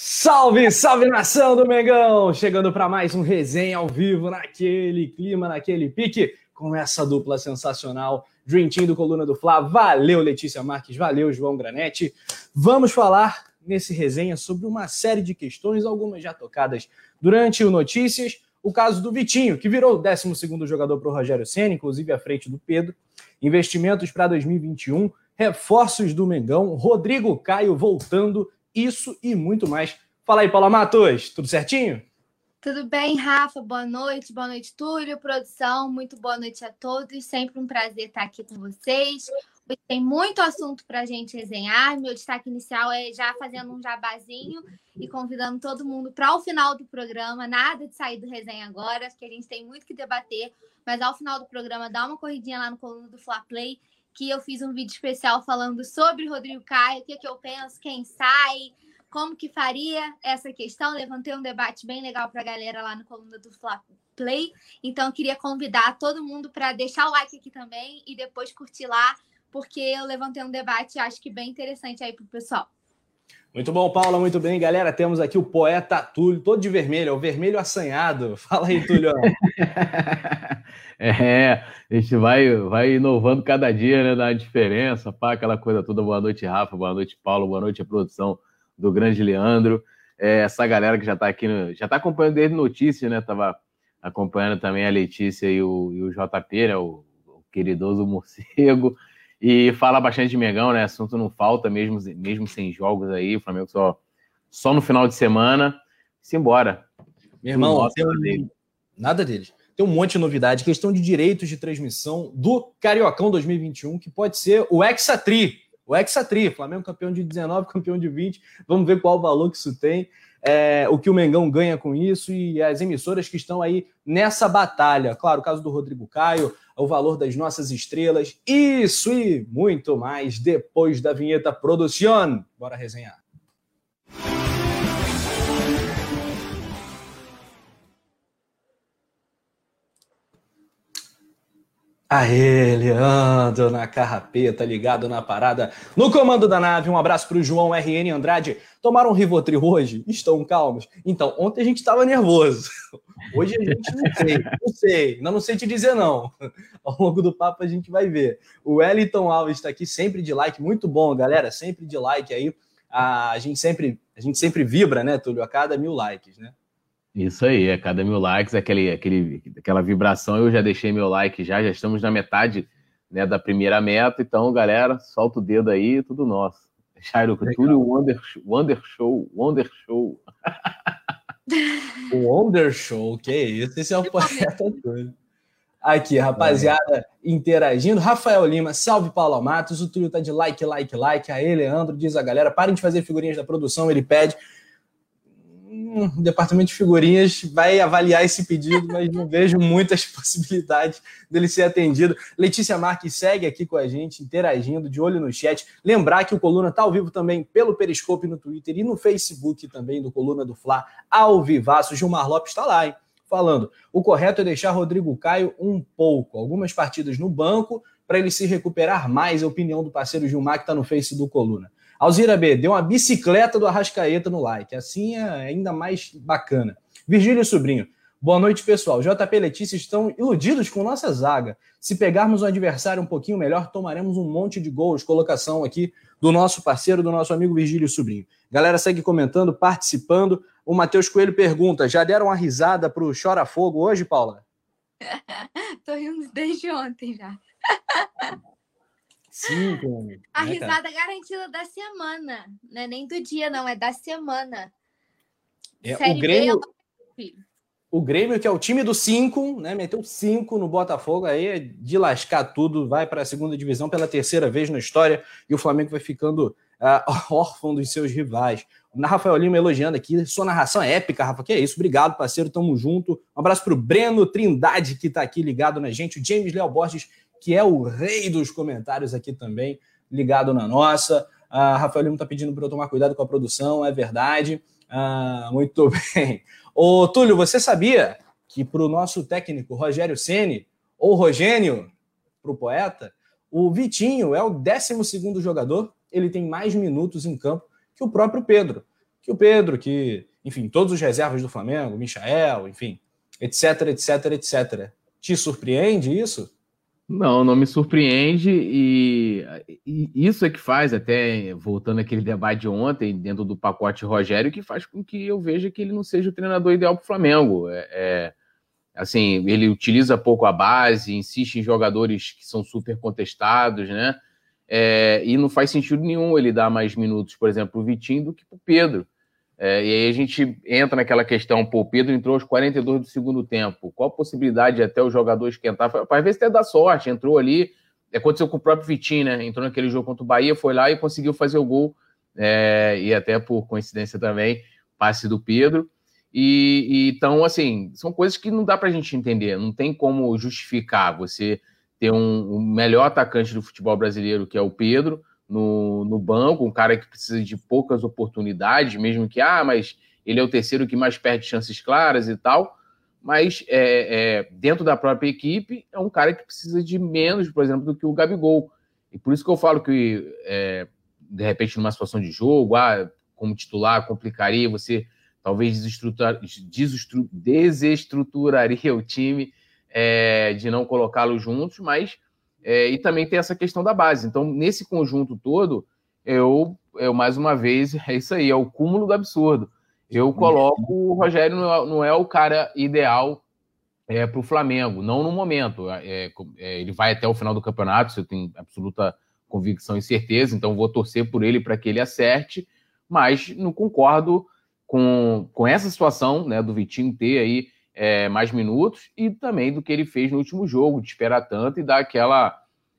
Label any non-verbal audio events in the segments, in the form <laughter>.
Salve, salve nação do Mengão! Chegando para mais um resenha ao vivo, naquele clima, naquele pique, com essa dupla sensacional, Dream Team do Coluna do Fla. Valeu, Letícia Marques, valeu, João Granete. Vamos falar nesse resenha sobre uma série de questões, algumas já tocadas durante o Notícias. O caso do Vitinho, que virou o 12 jogador para o Rogério Senna, inclusive à frente do Pedro. Investimentos para 2021, reforços do Mengão, Rodrigo Caio voltando isso e muito mais. Fala aí, Paula Matos, tudo certinho? Tudo bem, Rafa? Boa noite, boa noite, Túlio, produção. Muito boa noite a todos. Sempre um prazer estar aqui com vocês. Tem muito assunto para a gente resenhar. Meu destaque inicial é já fazendo um jabazinho e convidando todo mundo para o final do programa. Nada de sair do resenha agora, porque a gente tem muito que debater. Mas ao final do programa, dá uma corridinha lá no coluna do Fla Play que eu fiz um vídeo especial falando sobre Rodrigo Caio, o que, é que eu penso, quem sai, como que faria essa questão. Levantei um debate bem legal para a galera lá no coluna do Fla Play. Então, queria convidar todo mundo para deixar o like aqui também e depois curtir lá, porque eu levantei um debate, acho que bem interessante aí para o pessoal. Muito bom, Paula, muito bem, galera. Temos aqui o poeta Túlio, todo de vermelho, é o vermelho assanhado. <laughs> Fala aí, Túlio. <laughs> é, a gente vai, vai inovando cada dia, né? Dá diferença, pá, aquela coisa toda. Boa noite, Rafa, boa noite, Paulo, boa noite a produção do grande Leandro. É, essa galera que já está aqui, no, já está acompanhando desde notícias, né? Tava acompanhando também a Letícia e o, e o JP, né? O, o queridoso morcego. E fala bastante de Mengão, né? Assunto não falta, mesmo, mesmo sem jogos aí. O Flamengo só, só no final de semana. Simbora. Meu irmão, Nossa, nada, dele. nada deles. Tem um monte de novidade. Questão de direitos de transmissão do Cariocão 2021, que pode ser o Hexatri. O Hexatri, Flamengo campeão de 19, campeão de 20. Vamos ver qual o valor que isso tem. É, o que o Mengão ganha com isso e as emissoras que estão aí nessa batalha. Claro, o caso do Rodrigo Caio, o valor das nossas estrelas, isso e muito mais depois da vinheta Produção. Bora resenhar. Aê, Leandro, na carrapeta, ligado na parada, no comando da nave. Um abraço para o João RN Andrade. Tomaram Rivotril hoje? Estão calmos? Então, ontem a gente estava nervoso. <laughs> Hoje a gente não sei, não sei, não, não sei te dizer não. <laughs> Ao longo do papo a gente vai ver. O Wellington Alves está aqui sempre de like, muito bom, galera, sempre de like aí. A gente sempre, a gente sempre vibra, né, Túlio, a cada mil likes, né? Isso aí, a cada mil likes, aquele, aquele, aquela vibração. Eu já deixei meu like já, já estamos na metade né, da primeira meta. Então, galera, solta o dedo aí, tudo nosso. Jairo Túlio, Wonder, Wonder Show, Wonder Show. o <laughs> Wonder Show, que isso? Esse é o poeta todo. Aqui, rapaziada, interagindo. Rafael Lima, salve Paulo Matos. O Túlio tá de like, like, like. Aí, Leandro, diz a galera, parem de fazer figurinhas da produção, ele pede o departamento de figurinhas vai avaliar esse pedido, mas não <laughs> vejo muitas possibilidades dele ser atendido. Letícia Marques segue aqui com a gente, interagindo, de olho no chat. Lembrar que o Coluna está ao vivo também pelo Periscope no Twitter e no Facebook também do Coluna do Fla, ao vivaço. Gilmar Lopes está lá, hein? Falando, o correto é deixar Rodrigo Caio um pouco, algumas partidas no banco, para ele se recuperar mais, a opinião do parceiro Gilmar, que está no Face do Coluna. Alzira B, deu uma bicicleta do Arrascaeta no like. Assim é ainda mais bacana. Virgílio Sobrinho, boa noite, pessoal. JP e Letícia estão iludidos com nossa zaga. Se pegarmos um adversário um pouquinho melhor, tomaremos um monte de gols. Colocação aqui do nosso parceiro, do nosso amigo Virgílio Sobrinho. Galera, segue comentando, participando. O Matheus Coelho pergunta: já deram uma risada pro Chora Fogo hoje, Paula? <laughs> Tô rindo desde ontem já. <laughs> Sim, A né, risada garantida da semana. Não é nem do dia, não, é da semana. É, o Grêmio. B, o Grêmio, que é o time do 5, né? Meteu 5 no Botafogo, aí é de lascar tudo, vai para a segunda divisão pela terceira vez na história, e o Flamengo vai ficando uh, <laughs> órfão dos seus rivais. O Rafael Lima elogiando aqui, sua narração é épica, Rafa. Que é isso? Obrigado, parceiro, tamo junto. Um abraço pro Breno Trindade, que tá aqui ligado na gente, o James Léo Borges que é o rei dos comentários aqui também, ligado na nossa. A Rafael Lima está pedindo para eu tomar cuidado com a produção, é verdade. Ah, muito <laughs> bem. Ô, Túlio, você sabia que para o nosso técnico Rogério Ceni ou Rogênio, para o poeta, o Vitinho é o 12 jogador, ele tem mais minutos em campo que o próprio Pedro. que o Pedro, que, enfim, todos os reservas do Flamengo, Michael, enfim, etc, etc, etc. Te surpreende isso? Não, não me surpreende e, e, isso é que faz, até voltando àquele debate de ontem, dentro do pacote Rogério, que faz com que eu veja que ele não seja o treinador ideal para o Flamengo. É, é, assim, ele utiliza pouco a base, insiste em jogadores que são super contestados, né? É, e não faz sentido nenhum ele dar mais minutos, por exemplo, para o Vitinho do que para o Pedro. É, e aí a gente entra naquela questão, pô, o Pedro entrou aos 42 do segundo tempo. Qual a possibilidade de até o jogador esquentar? Às vezes até dá sorte, entrou ali. Aconteceu com o próprio Vitinho, né? Entrou naquele jogo contra o Bahia, foi lá e conseguiu fazer o gol. É, e até por coincidência também, passe do Pedro. E, e, então, assim, são coisas que não dá para a gente entender. Não tem como justificar você ter um, um melhor atacante do futebol brasileiro, que é o Pedro, no, no banco, um cara que precisa de poucas oportunidades, mesmo que, ah, mas ele é o terceiro que mais perde chances claras e tal, mas é, é, dentro da própria equipe é um cara que precisa de menos, por exemplo, do que o Gabigol. E por isso que eu falo que, é, de repente, numa situação de jogo, ah, como titular, complicaria, você talvez desestruturar, desestruturaria o time é, de não colocá-los juntos, mas é, e também tem essa questão da base. Então, nesse conjunto todo, eu, eu mais uma vez, <laughs> é isso aí, é o cúmulo do absurdo. Eu coloco o Rogério não é, não é o cara ideal é, para o Flamengo, não no momento. É, é, ele vai até o final do campeonato, isso eu tenho absoluta convicção e certeza, então vou torcer por ele para que ele acerte, mas não concordo com, com essa situação né, do Vitinho ter aí é, mais minutos e também do que ele fez no último jogo, de esperar tanto e dar aquela,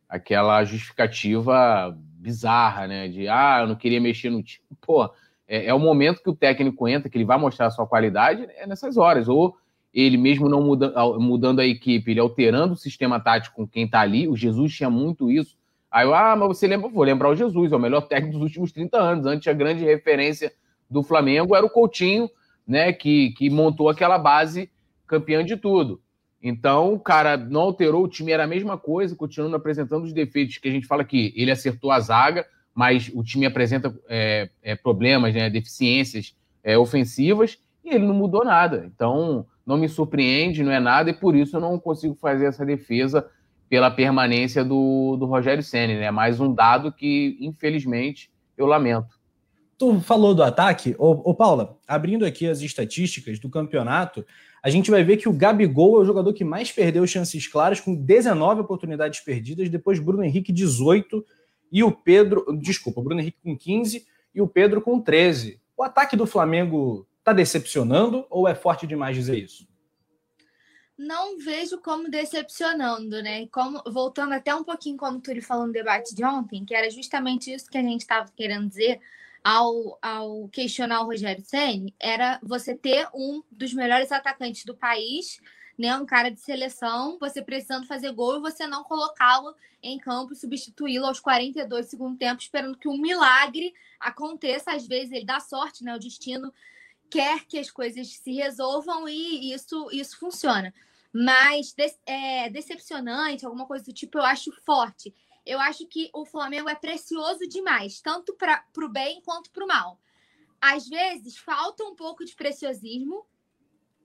aquela justificativa bizarra, né? De ah, eu não queria mexer no time. Pô, é, é, o momento que o técnico entra, que ele vai mostrar a sua qualidade, é nessas horas. Ou ele mesmo não muda, mudando a equipe, ele alterando o sistema tático com quem tá ali. O Jesus tinha muito isso. Aí eu, ah, mas você lembra? Vou lembrar o Jesus, é o melhor <laughs> técnico dos últimos 30 anos. Antes a grande referência do Flamengo era o Coutinho, né? Que, que montou aquela base campeão de tudo. Então, o cara não alterou, o time era a mesma coisa, continuando apresentando os defeitos que a gente fala que ele acertou a zaga, mas o time apresenta é, é, problemas, né, deficiências é, ofensivas, e ele não mudou nada. Então, não me surpreende, não é nada, e por isso eu não consigo fazer essa defesa pela permanência do, do Rogério Senna. Né? mais um dado que, infelizmente, eu lamento. Tu falou do ataque, ô, ô Paula, abrindo aqui as estatísticas do campeonato, a gente vai ver que o Gabigol é o jogador que mais perdeu chances claras, com 19 oportunidades perdidas, depois Bruno Henrique, 18, e o Pedro, desculpa, Bruno Henrique com 15 e o Pedro com 13. O ataque do Flamengo está decepcionando ou é forte demais dizer isso? Não vejo como decepcionando, né? Como, voltando até um pouquinho como o Turi falou no debate de ontem, que era justamente isso que a gente estava querendo dizer ao, ao questionar o Rogério Senni era você ter um dos melhores atacantes do país, né, um cara de seleção, você precisando fazer gol e você não colocá-lo em campo substituí-lo aos 42 do segundo tempo, esperando que um milagre aconteça. Às vezes ele dá sorte, né? O destino quer que as coisas se resolvam e isso, isso funciona. Mas é, decepcionante, alguma coisa do tipo, eu acho forte eu acho que o Flamengo é precioso demais, tanto para o bem quanto para o mal. Às vezes falta um pouco de preciosismo.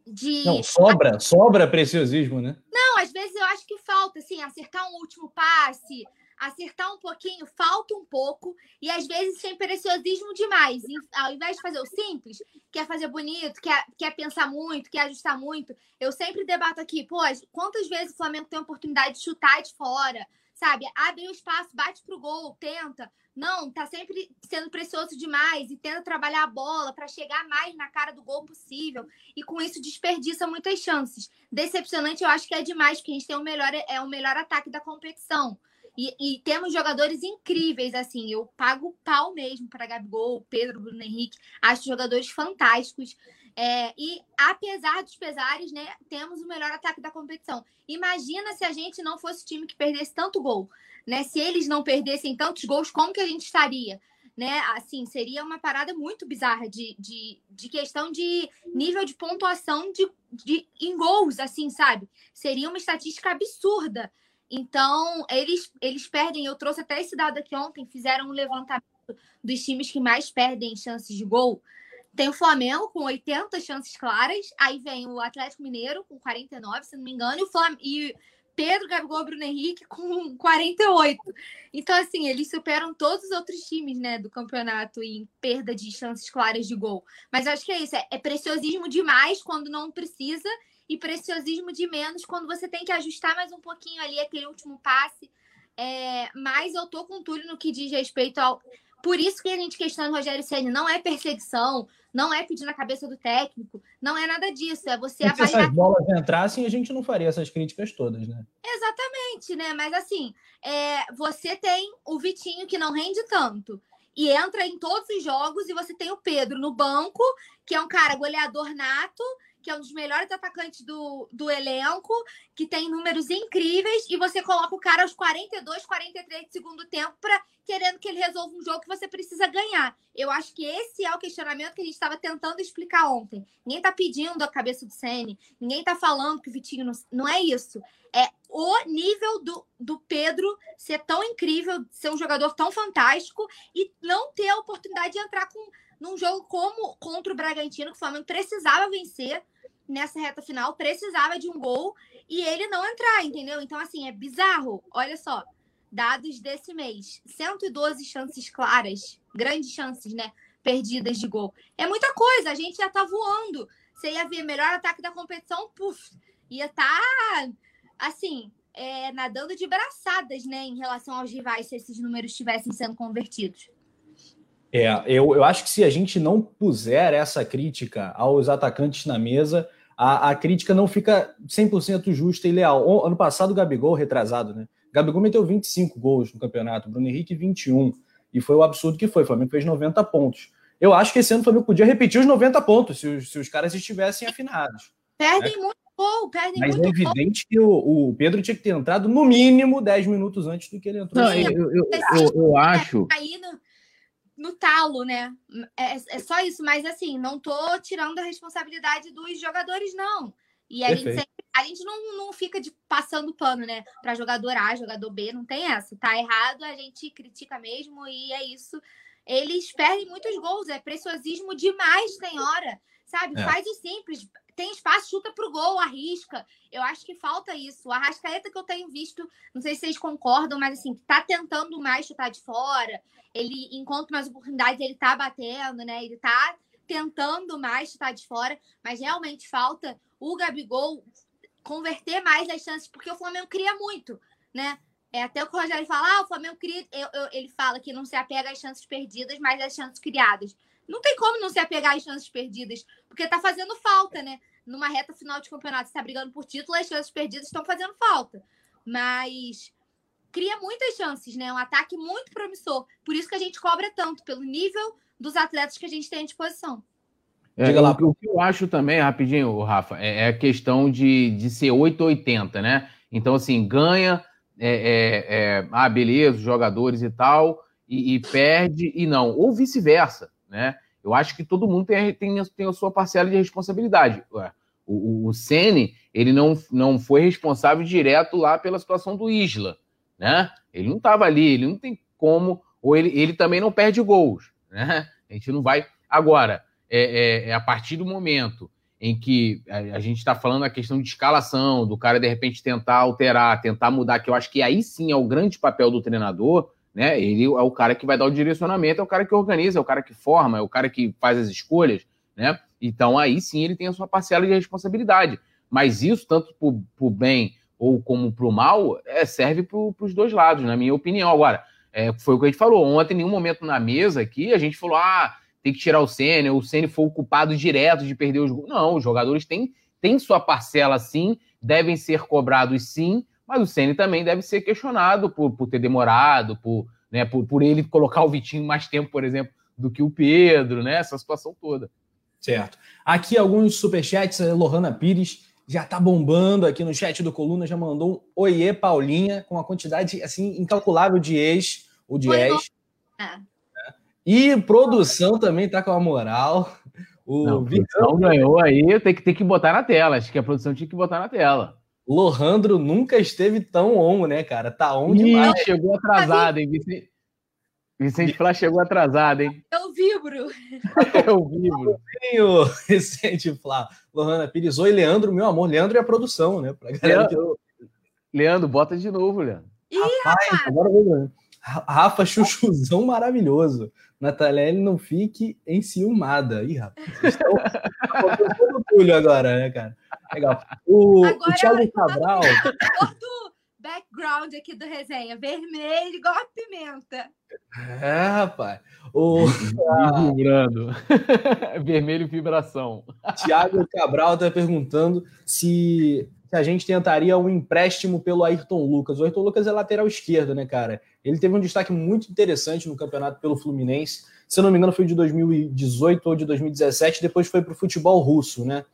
De... Não, sobra, sobra preciosismo, né? Não, às vezes eu acho que falta, assim, acertar um último passe, acertar um pouquinho, falta um pouco, e às vezes tem preciosismo demais. Ao invés de fazer o simples, quer fazer bonito, quer, quer pensar muito, quer ajustar muito. Eu sempre debato aqui, pô, quantas vezes o Flamengo tem a oportunidade de chutar de fora, sabe? Abre o espaço, bate pro gol, tenta. Não, tá sempre sendo precioso demais e tenta trabalhar a bola para chegar mais na cara do gol possível. E com isso desperdiça muitas chances. Decepcionante, eu acho que é demais, porque a gente tem o melhor, é o melhor ataque da competição. E, e temos jogadores incríveis, assim. Eu pago pau mesmo para Gabigol, Pedro, Bruno Henrique. Acho jogadores fantásticos. É, e apesar dos pesares, né, temos o melhor ataque da competição. Imagina se a gente não fosse o time que perdesse tanto gol, né? Se eles não perdessem tantos gols, como que a gente estaria? Né? Assim, seria uma parada muito bizarra de, de, de questão de nível de pontuação de, de, em gols, assim, sabe? Seria uma estatística absurda. Então, eles, eles perdem. Eu trouxe até esse dado aqui ontem, fizeram um levantamento dos times que mais perdem chances de gol tem o Flamengo com 80 chances claras, aí vem o Atlético Mineiro com 49, se não me engano, e o Flam e Pedro, Gabigol, Bruno Henrique com 48. Então, assim, eles superam todos os outros times, né, do campeonato em perda de chances claras de gol. Mas acho que é isso, é, é preciosismo demais quando não precisa e preciosismo de menos quando você tem que ajustar mais um pouquinho ali aquele último passe. É, mas eu tô com o Túlio no que diz respeito ao. Por isso que a gente questiona o Rogério Senna, não é perseguição, não é pedir na cabeça do técnico, não é nada disso, é você avaliar. Se essas bolas entrassem, a gente não faria essas críticas todas, né? Exatamente, né? Mas assim, é, você tem o Vitinho que não rende tanto e entra em todos os jogos, e você tem o Pedro no banco, que é um cara goleador nato, que é um dos melhores atacantes do, do elenco, que tem números incríveis, e você coloca o cara aos 42, 43 de segundo tempo para querendo que ele resolva um jogo que você precisa ganhar. Eu acho que esse é o questionamento que a gente estava tentando explicar ontem. Ninguém está pedindo a cabeça do Sene, ninguém está falando que o Vitinho não, não é isso. É o nível do, do Pedro ser tão incrível, ser um jogador tão fantástico e não ter a oportunidade de entrar com num jogo como contra o Bragantino, que o Flamengo precisava vencer nessa reta final, precisava de um gol e ele não entrar, entendeu? Então, assim, é bizarro. Olha só, dados desse mês: 112 chances claras, grandes chances, né? Perdidas de gol. É muita coisa, a gente já tá voando. Você ia ver melhor ataque da competição, puf, ia tá, assim, é, nadando de braçadas, né, em relação aos rivais, se esses números estivessem sendo convertidos. É, eu, eu acho que se a gente não puser essa crítica aos atacantes na mesa, a, a crítica não fica 100% justa e leal. O, ano passado, o Gabigol, retrasado, né? Gabigol meteu 25 gols no campeonato, Bruno Henrique 21. E foi o absurdo que foi. O Flamengo fez 90 pontos. Eu acho que esse ano o Flamengo podia repetir os 90 pontos se os, se os caras estivessem afinados. Perdem né? muito gol, perdem Mas muito é evidente que o, o, Pedro tinha que ter entrado no mínimo 10 minutos antes do que ele entrou. Não, eu, eu, eu, eu, acho. Aí no, no talo, né? É, é, só isso, mas assim, não tô tirando a responsabilidade dos jogadores, não. E a gente, sempre, a gente não, não fica de, passando pano, né? Para jogador A, jogador B, não tem essa. Tá errado, a gente critica mesmo e é isso. Eles perdem muitos gols, é preciosismo demais, tem hora, sabe? É. Faz o simples, tem espaço, chuta pro gol, arrisca. Eu acho que falta isso. O Arrascaeta que eu tenho visto, não sei se vocês concordam, mas assim, tá tentando mais chutar de fora. Ele encontra mais oportunidades, ele tá batendo, né? Ele tá tentando mais chutar de fora, mas realmente falta o Gabigol converter mais as chances, porque o Flamengo cria muito, né? É até o que o Rogério fala, ah, o Flamengo cria, eu, eu, ele fala que não se apega às chances perdidas, mas às chances criadas. Não tem como não se apegar às chances perdidas, porque tá fazendo falta, né? Numa reta final de campeonato, está brigando por título, as chances perdidas estão fazendo falta. Mas cria muitas chances, né? Um ataque muito promissor. Por isso que a gente cobra tanto, pelo nível dos atletas que a gente tem à disposição. É, Diga lá. O que eu acho também, rapidinho, Rafa, é, é a questão de, de ser 880, né? Então, assim, ganha, é, é, é, ah, beleza, jogadores e tal, e, e perde, e não. Ou vice-versa né? Eu acho que todo mundo tem, tem, tem a sua parcela de responsabilidade. O, o, o Sene, ele não, não foi responsável direto lá pela situação do Isla, né? Ele não estava ali, ele não tem como, ou ele, ele também não perde gols, né? A gente não vai. Agora, é, é, é a partir do momento em que a, a gente está falando a questão de escalação, do cara de repente tentar alterar, tentar mudar, que eu acho que aí sim é o grande papel do treinador, né? Ele é o cara que vai dar o direcionamento, é o cara que organiza, é o cara que forma, é o cara que faz as escolhas, né? Então aí sim ele tem a sua parcela de responsabilidade. Mas isso, tanto para o bem ou como para o mal, é, serve para os dois lados, na minha opinião. Agora, é, foi o que a gente falou ontem, em nenhum momento na mesa aqui, a gente falou, ah, tem que tirar o Senna, o Senna foi o culpado direto de perder os gols. Não, os jogadores têm, têm sua parcela sim, devem ser cobrados sim, mas o Ceni também deve ser questionado por, por ter demorado, por, né, por, por ele colocar o Vitinho mais tempo, por exemplo, do que o Pedro, né? Essa situação toda. Certo. Aqui alguns superchats, a Lohana Pires já tá bombando aqui no chat do Coluna, já mandou um oiê, Paulinha, com uma quantidade assim incalculável de ex, ou de ex. É. E produção também tá com a moral. O Não, produção ganhou aí, tem que, tem que botar na tela. Acho que a produção tinha que botar na tela. Lohandro nunca esteve tão on, né, cara? Tá on demais. chegou atrasado, hein? Vicente Flá chegou atrasado, hein? Eu vibro. <laughs> Eu vibro. O <laughs> Vicente Flá, Lohana Pires. Oi, Leandro, meu amor. Leandro e a produção, né? Pra galera que eu... Leandro, bota de novo, Leandro. Ih, Rapaz, rapaz. agora eu vou ver. Rafa Chuchuzão maravilhoso. Natalele não fique enciumada. Ih, rapaz, vocês estão <laughs> Túlio agora, né, cara? Legal. <laughs> O, o Agora, Thiago Cabral. Outro background aqui do resenha. Vermelho, igual a pimenta. É, rapaz. O Vibrando. <laughs> Vermelho vibração. Thiago Cabral está perguntando se, se a gente tentaria um empréstimo pelo Ayrton Lucas. O Ayrton Lucas é lateral esquerdo, né, cara? Ele teve um destaque muito interessante no campeonato pelo Fluminense. Se eu não me engano, foi de 2018 ou de 2017. Depois foi para o futebol russo, né?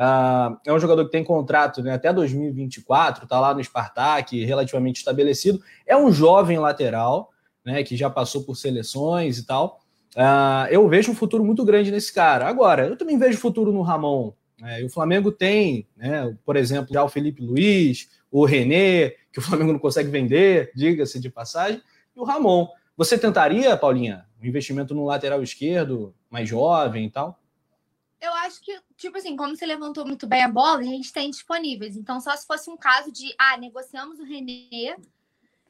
Ah, é um jogador que tem contrato né, até 2024, está lá no Spartak, relativamente estabelecido. É um jovem lateral, né, que já passou por seleções e tal. Ah, eu vejo um futuro muito grande nesse cara. Agora, eu também vejo futuro no Ramon. Né, e o Flamengo tem, né, por exemplo, já o Felipe Luiz, o René, que o Flamengo não consegue vender, diga-se de passagem, e o Ramon. Você tentaria, Paulinha, um investimento no lateral esquerdo, mais jovem e tal? Eu acho que, tipo assim, como você levantou muito bem a bola, a gente tem disponíveis. Então, só se fosse um caso de, ah, negociamos o René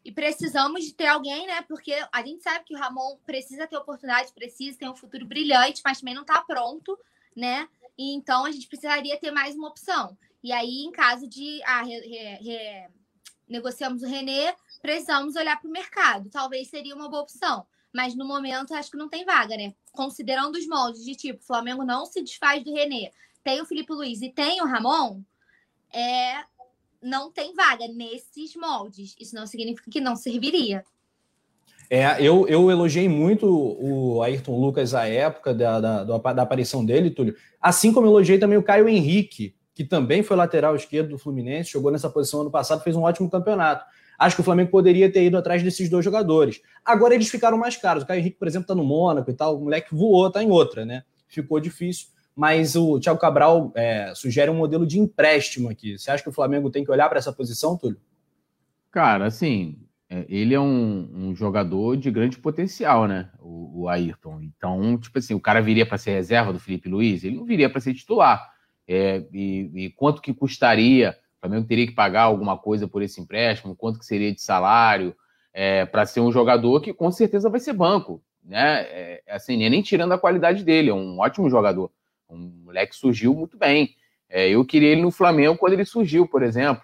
e precisamos de ter alguém, né? Porque a gente sabe que o Ramon precisa ter oportunidade, precisa ter um futuro brilhante, mas também não tá pronto, né? E então a gente precisaria ter mais uma opção. E aí, em caso de, ah, re- re- re- negociamos o René, precisamos olhar para o mercado. Talvez seria uma boa opção. Mas no momento acho que não tem vaga, né? Considerando os moldes de tipo, Flamengo não se desfaz do René, tem o Felipe Luiz e tem o Ramon, é, não tem vaga nesses moldes. Isso não significa que não serviria. É, eu, eu elogiei muito o Ayrton Lucas à época da, da, da aparição dele, Túlio. Assim como elogiei também o Caio Henrique, que também foi lateral esquerdo do Fluminense, jogou nessa posição ano passado, fez um ótimo campeonato. Acho que o Flamengo poderia ter ido atrás desses dois jogadores. Agora eles ficaram mais caros. O Caio Henrique, por exemplo, está no Mônaco e tal. O moleque voou, tá em outra, né? Ficou difícil. Mas o Thiago Cabral é, sugere um modelo de empréstimo aqui. Você acha que o Flamengo tem que olhar para essa posição, Túlio? Cara, assim, ele é um, um, jogador de grande potencial, né? O, o, Ayrton. Então, tipo assim, o cara viria para ser reserva do Felipe Luiz? Ele não viria para ser titular. É, e, e, quanto que custaria? O Flamengo teria que pagar alguma coisa por esse empréstimo? Quanto que seria de salário? É, para ser um jogador que com certeza vai ser banco, né? É, assim, nem tirando a qualidade dele, é um ótimo jogador. Um moleque surgiu muito bem. É, eu queria ele no Flamengo quando ele surgiu, por exemplo,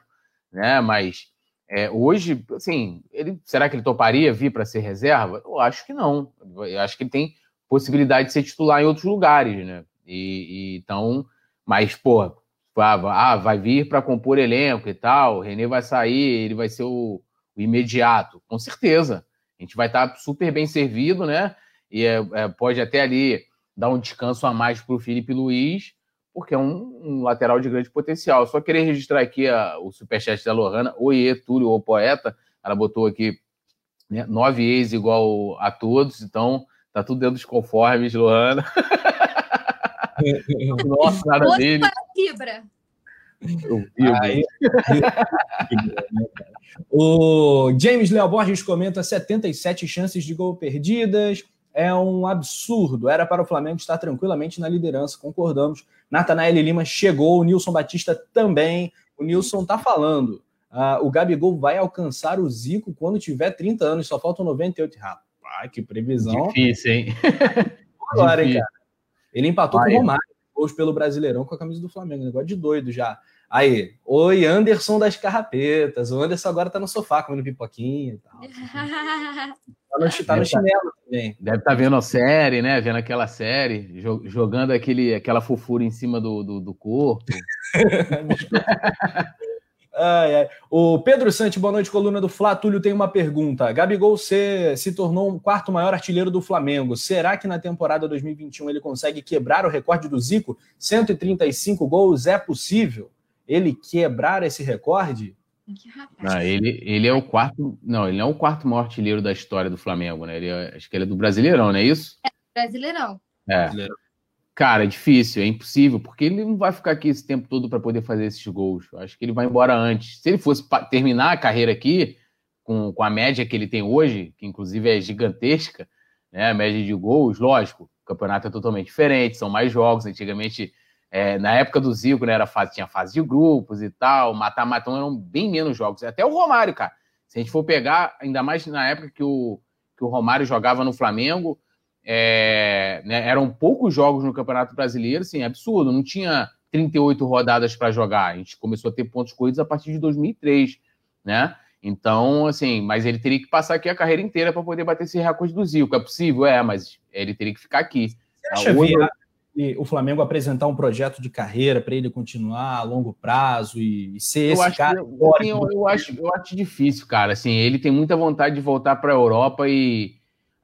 né? Mas é, hoje, assim, ele, será que ele toparia vir para ser reserva? Eu acho que não. Eu acho que ele tem possibilidade de ser titular em outros lugares, né? E, e então, mas pô, ah, vai vir para compor elenco e tal. O René vai sair, ele vai ser o, o imediato, com certeza. A gente vai estar super bem servido, né? E é, é, pode até ali dar um descanso a mais para o Felipe Luiz, porque é um, um, lateral de grande potencial. Só querer registrar aqui a, o superchat da Lohana, Oiê, Túlio ou Poeta. Ela botou aqui né, nove ex igual a todos, então tá tudo dentro dos conformes, Lohana. <laughs> <laughs> Nossa, nada dele. Eu. Aí, <laughs> o James Léo Borges comenta 77 chances de gol perdidas. É um absurdo. Era para o Flamengo estar tranquilamente na liderança, concordamos. Natanael Lima chegou, o Nilson Batista também. O Nilson tá falando. Uh, o Gabigol vai alcançar o Zico quando tiver 30 anos, só faltam 98. Rapaz, que previsão. Difícil, hein? Agora, hein, cara? Ele empatou vai. com o Romário, hoje pelo Brasileirão com a camisa do Flamengo. Negócio de doido já. Aí, oi, Anderson das Carrapetas. O Anderson agora tá no sofá comendo pipoquinha e tal. <laughs> tá no, tá no chinelo também. Deve estar tá vendo a série, né? Vendo aquela série, jogando aquele, aquela fofura em cima do, do, do corpo. <laughs> ai, ai. O Pedro Santi, boa noite, coluna do Flá. Túlio tem uma pergunta. Gabigol se, se tornou um quarto maior artilheiro do Flamengo. Será que na temporada 2021 ele consegue quebrar o recorde do Zico? 135 gols é possível? ele quebrar esse recorde? Não, ele, ele é o quarto. Não, ele não é o quarto maior artilheiro da história do Flamengo, né? Ele é, acho que ele é do Brasileirão, não é isso? É, Brasileirão. É. Brasileirão. Cara, é difícil, é impossível, porque ele não vai ficar aqui esse tempo todo para poder fazer esses gols. Eu acho que ele vai embora antes. Se ele fosse terminar a carreira aqui, com, com a média que ele tem hoje, que inclusive é gigantesca, né? A média de gols, lógico, o campeonato é totalmente diferente, são mais jogos. Antigamente, é, na época do Zico, né, era fase, tinha fase de grupos e tal, mata-mata eram bem menos jogos. Até o Romário, cara. Se a gente for pegar, ainda mais na época que o, que o Romário jogava no Flamengo, é, né, eram poucos jogos no Campeonato Brasileiro, assim, absurdo. Não tinha 38 rodadas para jogar. A gente começou a ter pontos corridos a partir de 2003, né? Então, assim, mas ele teria que passar aqui a carreira inteira para poder bater esse recorde do Zico. É possível? É, mas ele teria que ficar aqui. Você acha Hoje... o Flamengo apresentar um projeto de carreira para ele continuar a longo prazo e, ser eu esse acho, cara? Eu, assim, eu, eu, acho, eu acho difícil, cara. Assim, ele tem muita vontade de voltar para a Europa e,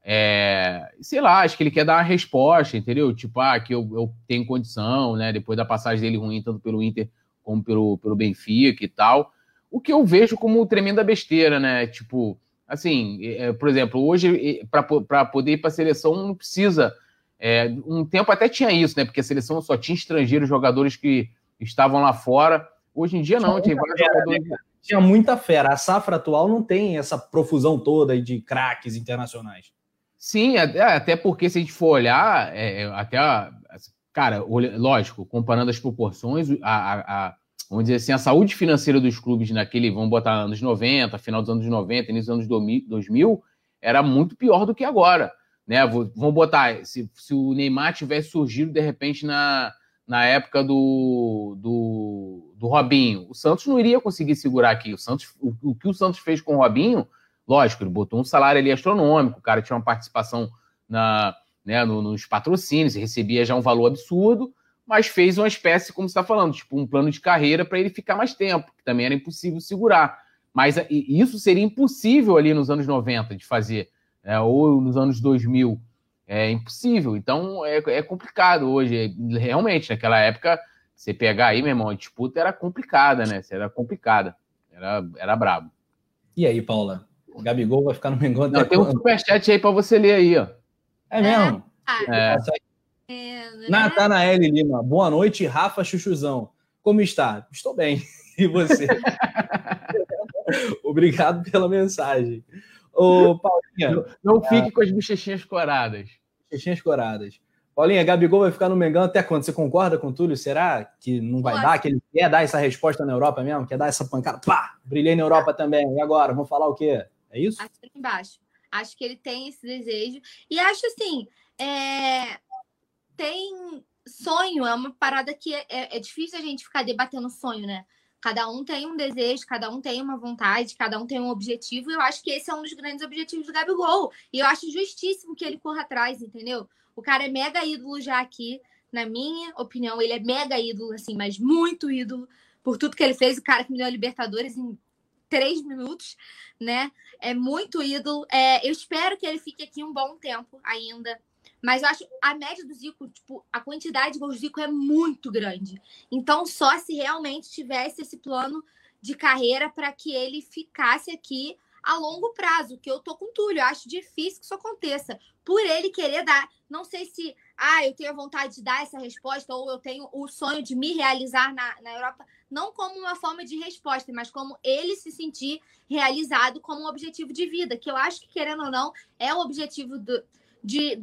é, sei lá, acho que ele quer dar uma resposta, entendeu? Tipo, ah, que eu, eu tenho condição, né? Depois da passagem dele ruim, tanto pelo Inter como pelo, pelo Benfica e tal o que eu vejo como tremenda besteira, né? Tipo, assim, é, por exemplo, hoje, para poder ir para a seleção, não precisa. É, um tempo até tinha isso, né? Porque a seleção só tinha estrangeiros, jogadores que estavam lá fora. Hoje em dia, não, tinha vários fera, jogadores. Né? Tinha muita fera. A safra atual não tem essa profusão toda de craques internacionais. Sim, até porque se a gente for olhar, é, até. Cara, lógico, comparando as proporções, a, a vamos dizer assim, a saúde financeira dos clubes naquele, vamos botar anos 90, final dos anos 90, início dos anos 2000, era muito pior do que agora. Né? Vamos botar, se, se o Neymar tivesse surgido de repente na, na época do, do, do Robinho, o Santos não iria conseguir segurar aqui. O, Santos, o, o que o Santos fez com o Robinho, lógico, ele botou um salário ali astronômico, o cara tinha uma participação na, né, no, nos patrocínios, recebia já um valor absurdo, mas fez uma espécie, como você está falando, tipo um plano de carreira para ele ficar mais tempo, que também era impossível segurar. Mas isso seria impossível ali nos anos 90 de fazer, é, ou nos anos 2000. É impossível. Então é, é complicado hoje. Realmente, naquela época, você pegar aí, meu irmão, a disputa era complicada, né? Era complicada. Era, era brabo. E aí, Paula? O Gabigol vai ficar no Mengão Não, tem um superchat aí para você ler aí, ó. É mesmo? É. é. É, né? Natanael Lima, boa noite, Rafa Chuchuzão. Como está? Estou bem. <laughs> E você? <laughs> Obrigado pela mensagem. Ô, Paulinha. Não, não fique ah, com as bochechinhas coradas. Bochechinhas coradas. Paulinha, Gabigol vai ficar no Mengão até quando? Você concorda com o Túlio? Será que não vai Pode. dar? Que ele quer dar essa resposta na Europa mesmo? Quer dar essa pancada? Pá! Brilhei na Europa também. E agora? Vamos falar o quê? É isso? Aqui embaixo. Acho que ele tem esse desejo. E acho assim. É tem sonho, é uma parada que é, é, é, difícil a gente ficar debatendo sonho, né? Cada um tem um desejo, cada um tem uma vontade, cada um tem um objetivo, e eu acho que esse é um dos grandes objetivos do Gabigol. E eu acho justíssimo que ele corra atrás, entendeu? O cara é mega ídolo já aqui, na minha opinião, ele é mega ídolo, assim, mas muito ídolo por tudo que ele fez. O cara que me deu a Libertadores em três minutos, né? É muito ídolo. É, eu espero que ele fique aqui um bom tempo ainda. Mas eu acho a média do Zico, tipo, a quantidade de gols do Zico é muito grande. Então, só se realmente tivesse esse plano de carreira para que ele ficasse aqui a longo prazo, que eu tô com Túlio, eu acho difícil que isso aconteça. Por ele querer dar, não sei se, ah, eu tenho a vontade de dar essa resposta ou eu tenho o sonho de me realizar na, na Europa, não como uma forma de resposta, mas como ele se sentir realizado como um objetivo de vida, que eu acho que, querendo ou não, é o objetivo do, de,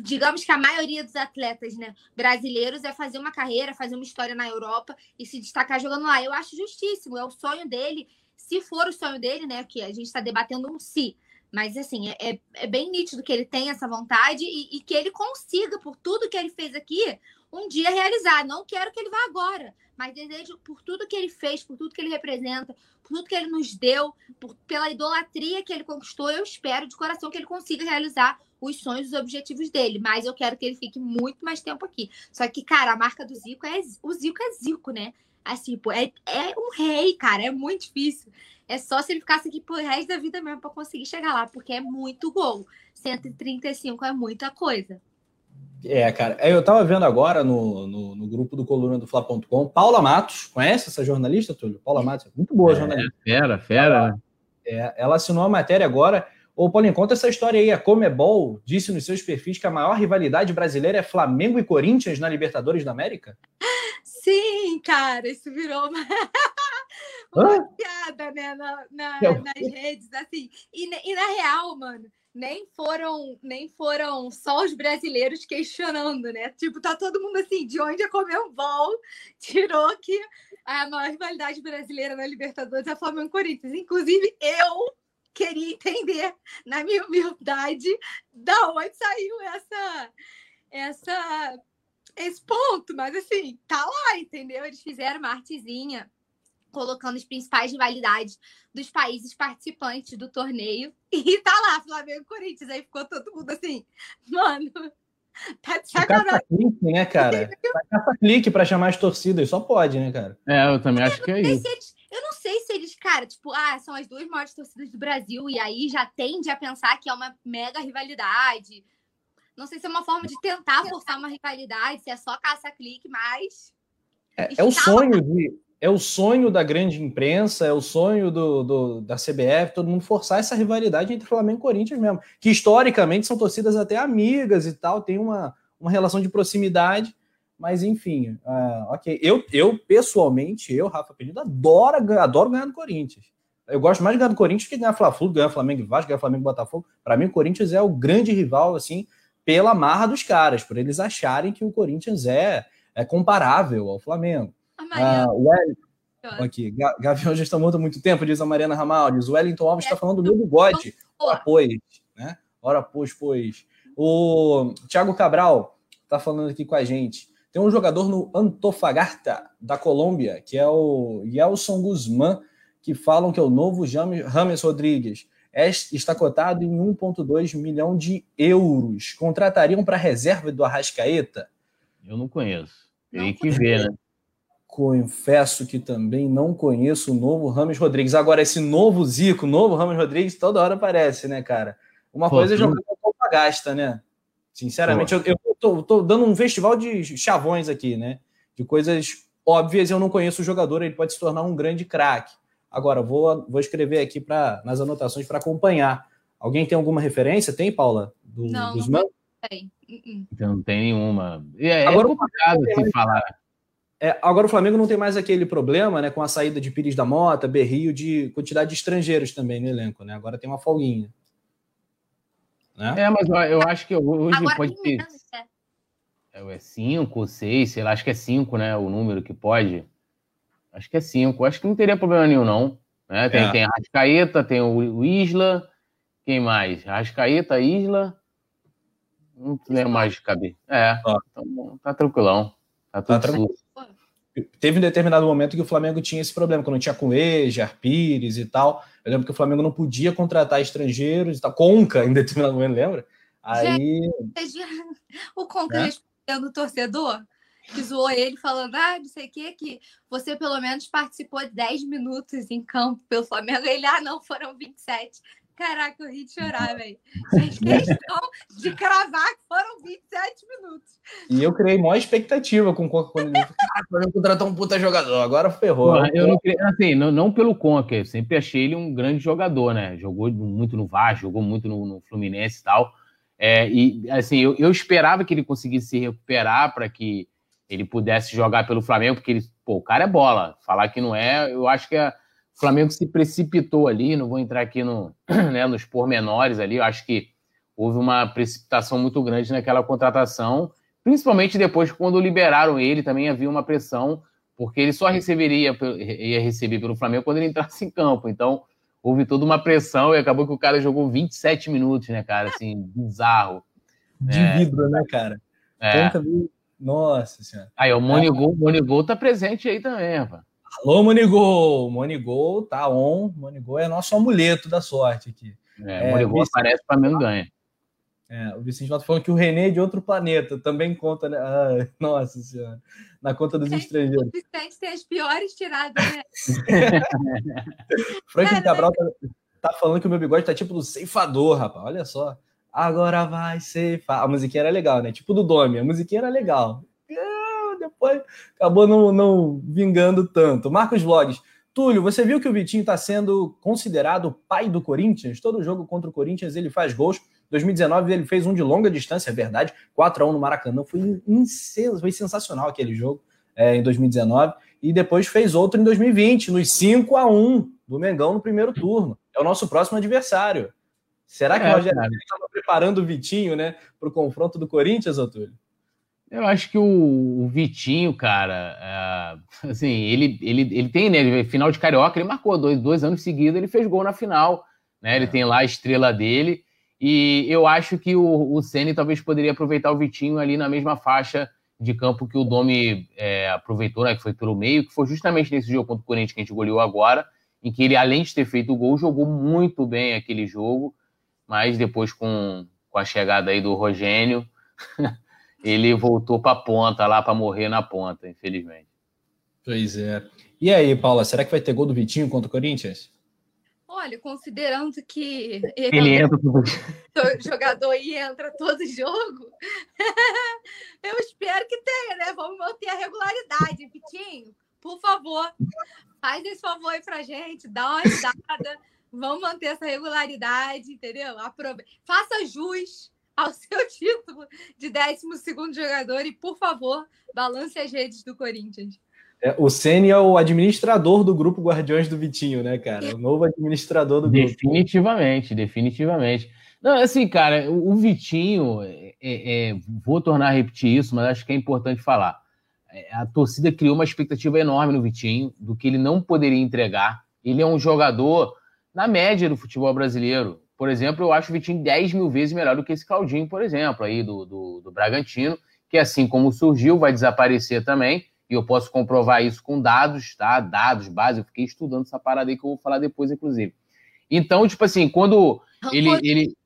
digamos que a maioria dos atletas né, brasileiros é fazer uma carreira, fazer uma história na Europa e se destacar jogando lá. Eu acho justíssimo, é o sonho dele. Se for o sonho dele, né? Que a gente está debatendo um si. Mas, assim, é, é, é bem nítido que ele tem essa vontade e, e, que ele consiga, por tudo que ele fez aqui, um dia realizar. Não quero que ele vá agora, mas desejo por tudo que ele fez, por tudo que ele representa, por tudo que ele nos deu, por, pela idolatria que ele conquistou. Eu espero de coração que ele consiga realizar os sonhos, os objetivos dele, mas eu quero que ele fique muito mais tempo aqui. Só que, cara, a marca do Zico é o Zico é Zico, né? Assim, pô, é, é um rei, cara, é muito difícil. É só se ele ficasse aqui pro resto da vida mesmo para conseguir chegar lá, porque é muito gol. 135 é muita coisa. É, cara, é, eu tava vendo agora no, no, no grupo do coluna do Fla.com, Paula Matos, conhece essa jornalista, Túlio? Paula Matos, muito boa é, jornalista. Fera, fera. Ela, é, ela assinou a matéria agora Ô, Paulinho, conta essa história aí. A Comebol disse nos seus perfis que a maior rivalidade brasileira é Flamengo e Corinthians na Libertadores da América? Sim, cara, isso virou uma, <laughs> piada, né, na, na, nas redes, assim. E, e, na real, mano, nem foram nem foram só os brasileiros questionando, né? Tipo, tá todo mundo assim, de onde a Comembol <laughs> tirou que a maior rivalidade brasileira na Libertadores é Flamengo e Corinthians. Inclusive, eu queria entender, na minha humildade, <laughs> da onde saiu essa essa esse ponto, mas assim, tá lá, entendeu? Eles fizeram uma artezinha colocando as principais rivalidades dos países participantes do torneio. <laughs> E tá lá, Flamengo e Corinthians. Aí ficou todo mundo assim, mano, <laughs> tá de sacanagem. Clique, né, cara? <laughs> Caça clique pra chamar as torcidas, só pode, né, cara? É, eu também acho que é isso. Eles, eu não sei se eles, cara, tipo, ah, são as duas maiores torcidas do Brasil, e aí já tende a pensar que é uma mega rivalidade. Não sei se é uma forma de tentar forçar uma rivalidade, se é só caça-clique, mas. É, é o sonho de é o sonho da grande imprensa, é o sonho do, do, da CBF, todo mundo forçar essa rivalidade entre Flamengo e Corinthians mesmo, que historicamente são torcidas até amigas e tal, tem uma, uma relação de proximidade, mas enfim, uh, ok. Eu, eu, pessoalmente, eu, Rafa Penido, adoro, adoro ganhar do Corinthians. Eu gosto mais de ganhar do Corinthians que ganhar Fla-Flu, ganhar Flamengo e Vasco, ganhar Flamengo e Botafogo. Para mim, o Corinthians é o grande rival, assim, pela marra dos caras, por eles acharem que o Corinthians é, é comparável ao Flamengo. Ah, o Wellington. Aqui, Gavião já está morto há muito tempo, diz a Mariana Ramaldes. O Wellington Alves está falando do meu bigode. Ora, pois, né? Ora, pois, pois. O Thiago Cabral está falando aqui com a gente. Tem um jogador no Antofagasta, da Colômbia, que é o Yelson Guzmán, que falam que é o novo James Rodrigues. É, está cotado em 1,2 milhão de euros. Contratariam para reserva do Arrascaeta? Eu não conheço. Tem que ver, né? Confesso que também não conheço o novo Rames Rodrigues. Agora, esse novo Zico, novo Rames Rodrigues, toda hora aparece, né, cara? Uma Pô, coisa é jogar com a gasta, né? Sinceramente, eu, eu tô, tô, dando um festival de chavões aqui, né? De coisas óbvias, eu não conheço o jogador, ele pode se tornar um grande craque. Agora, vou, vou escrever aqui pra, nas anotações para acompanhar. Alguém tem alguma referência? Tem, Paula? Do, não, dos não tem. Então, não tem nenhuma. É, Agora, é complicado se falar. É, agora o Flamengo não tem mais aquele problema, né, com a saída de Pires da Mota, Berrio, de quantidade de estrangeiros também no elenco, né? Agora tem uma folguinha. Né? É, mas eu acho que hoje agora pode ter. É, é cinco, seis, sei lá, acho que é cinco, né? O número que pode. Acho que é cinco. Acho que não teria problema nenhum, não. Né? Tem, é. tem a Rascaeta, tem o, Isla. Quem mais? Rascaeta, Isla. Não lembro mais de caber. É, então, tá tranquilão. Tá tudo tá tranquilo teve um determinado momento que o Flamengo tinha esse problema, quando tinha Cueja, Pires e tal. Eu lembro que o Flamengo não podia contratar estrangeiros e tal. Conca, em determinado momento, lembra? Aí. o Conca é? respondendo o torcedor, que zoou ele, falando: ah, não sei o que, que você pelo menos participou de 10 minutos em campo pelo Flamengo. Ele, ah, não, foram 27. Caraca, eu ri de chorar, velho. <laughs> Fez questão de cravar que foram 27 minutos. E eu criei maior expectativa com o Conca quando ele falou: contratar um puta jogador, agora ferrou. Pô, eu não, assim, não, não pelo Conca, eu sempre achei ele um grande jogador, né? Jogou muito no Vasco, jogou muito no, no Fluminense e tal. É, e assim, eu, eu esperava que ele conseguisse se recuperar para que ele pudesse jogar pelo Flamengo, porque ele, pô, o cara é bola. Falar que não é, eu acho que é o Flamengo se precipitou ali, não vou entrar aqui no, <clears throat> né, nos pormenores ali, eu acho que houve uma precipitação muito grande naquela contratação, principalmente depois quando liberaram ele, também havia uma pressão, porque ele só receberia, ia receber pelo Flamengo quando ele entrasse em campo, então houve toda uma pressão e acabou que o cara jogou 27 minutos, né, cara, assim, bizarro. De é, vidro, né, cara? É. Nossa senhora. Aí, o Monigol, o Monigol tá presente aí também, rapaz. Alô, Monigol! Monigol tá on. Monigol é nosso amuleto da sorte aqui. É, é Monigol Vicente... aparece para mim ganha. É, o Vicente Valdo falando que o René é de outro planeta, também conta, né? Ah, nossa senhora, na conta dos estrangeiros. O Vicente tem as piores tiradas, né? <laughs> Franklin Cabral tá, tá, falando que o meu bigode tá tipo do ceifador, rapaz, olha só. Agora vai ceifar. A musiquinha era legal, né? Tipo do Domi, a musiquinha era legal depois acabou não, não vingando tanto. Marcos Vlogs. Túlio, você viu que o Vitinho está sendo considerado o pai do Corinthians? Todo jogo contra o Corinthians ele faz gols. 2019 ele fez um de longa distância, é verdade. 4 a 1 no Maracanã. Foi, foi sensacional aquele jogo é, em 2019. E depois fez outro em 2020, nos 5 a 1 do Mengão no primeiro turno. É o nosso próximo adversário. Será que é, o Rogério estava preparando o Vitinho, né, para o confronto do Corinthians, Otúlio? Eu acho que o, o Vitinho, cara, é, <laughs> assim, ele, ele, ele tem, né, final de Carioca, ele marcou dois, dois anos seguidos, ele fez gol na final, né, ele é. tem lá a estrela dele, e eu acho que o, o Ceni talvez poderia aproveitar o Vitinho ali na mesma faixa de campo que o Domi é, aproveitou, né, que foi pelo meio, que foi justamente nesse jogo contra o Corinthians que a gente goleou agora, em que ele, além de ter feito o gol, jogou muito bem aquele jogo, mas depois com, com a chegada aí do Rogênio, <laughs> ele voltou para a ponta lá para morrer na ponta, infelizmente. Pois é. E aí, Paula, será que vai ter gol do Vitinho contra o Corinthians? Olha, considerando que ele, ele é entra <laughs> jogador e entra todo jogo, <laughs> eu espero que tenha, né? Vamos manter a regularidade, Vitinho. Por favor, faz esse favor aí pra gente, dá uma ajudada. Vamos manter essa regularidade, entendeu? Aprove... Faça jus ao <laughs> seu título de 12 jogador e, por favor, balance as redes do Corinthians. É, o Ceni é o administrador do grupo Guardiões do Vitinho, né, cara? O novo administrador do grupo. Definitivamente, definitivamente. Não, assim, cara, o Vitinho, é, é, é, vou tornar a repetir isso, mas acho que é importante falar. É, a torcida criou uma expectativa enorme no Vitinho, do que ele não poderia entregar. Ele é um jogador na média do futebol brasileiro. Por exemplo, eu acho o Vitinho 10 mil vezes melhor do que esse Claudinho, por exemplo, aí do, do, do Bragantino, que assim como surgiu, vai desaparecer também. E eu posso comprovar isso com dados, tá? Dados, base. Eu fiquei estudando essa parada aí que eu vou falar depois, inclusive. Então, tipo assim, quando ele. ele...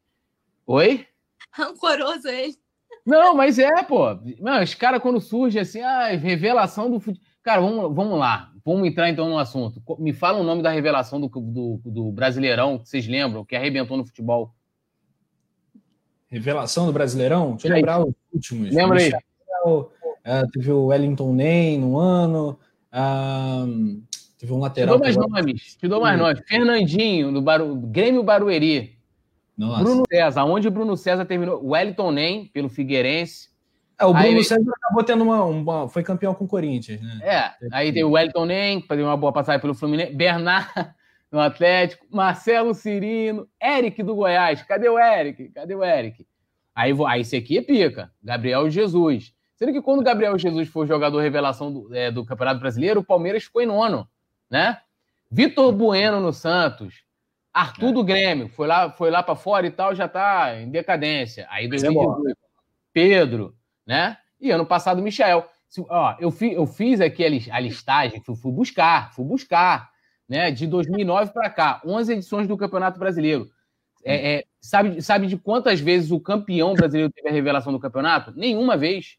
Oi? Rancoroso ele. Não, mas é, pô. Mano, os caras, quando surge assim, ah, revelação do futebol. Cara, vamos, vamos lá. Vamos entrar então no assunto. Me fala o nome da revelação do, do, do Brasileirão, que vocês lembram, que arrebentou no futebol. Revelação do Brasileirão? Deixa eu lembrar os últimos. Lembra aí. Uh, teve o Wellington Ney no ano. Uh, teve um lateral. Te dou mais agora... nomes. Te dou mais nomes. Fernandinho, do Baru... Grêmio Barueri. Nossa. Bruno César. Onde o Bruno César terminou? Wellington Ney, pelo Figueirense. É, o Bruno aí, César acabou tendo uma, uma, Foi campeão com o Corinthians, né? É, aí tem o Wellington Nem, que fazia uma boa passagem pelo Fluminense, Bernard <laughs> no Atlético, Marcelo Cirino, Eric do Goiás. Cadê o Eric? Cadê o Eric? Aí, aí esse aqui é pica, Gabriel Jesus. Sendo que quando o Gabriel Jesus foi jogador revelação do, é, do Campeonato Brasileiro, o Palmeiras ficou em nono, né? Vitor Bueno no Santos. Arthur é. do Grêmio, foi lá, foi lá para fora e tal, já tá em decadência. Aí 2018. É Pedro, né? E ano passado, Michel. Ó, eu, fi, eu fiz aqui a listagem, fui, fui buscar, fui buscar, né? De 2009 para cá, 11 edições do Campeonato Brasileiro. É, é, sabe, sabe de quantas vezes o campeão brasileiro teve a revelação do campeonato? Nenhuma vez.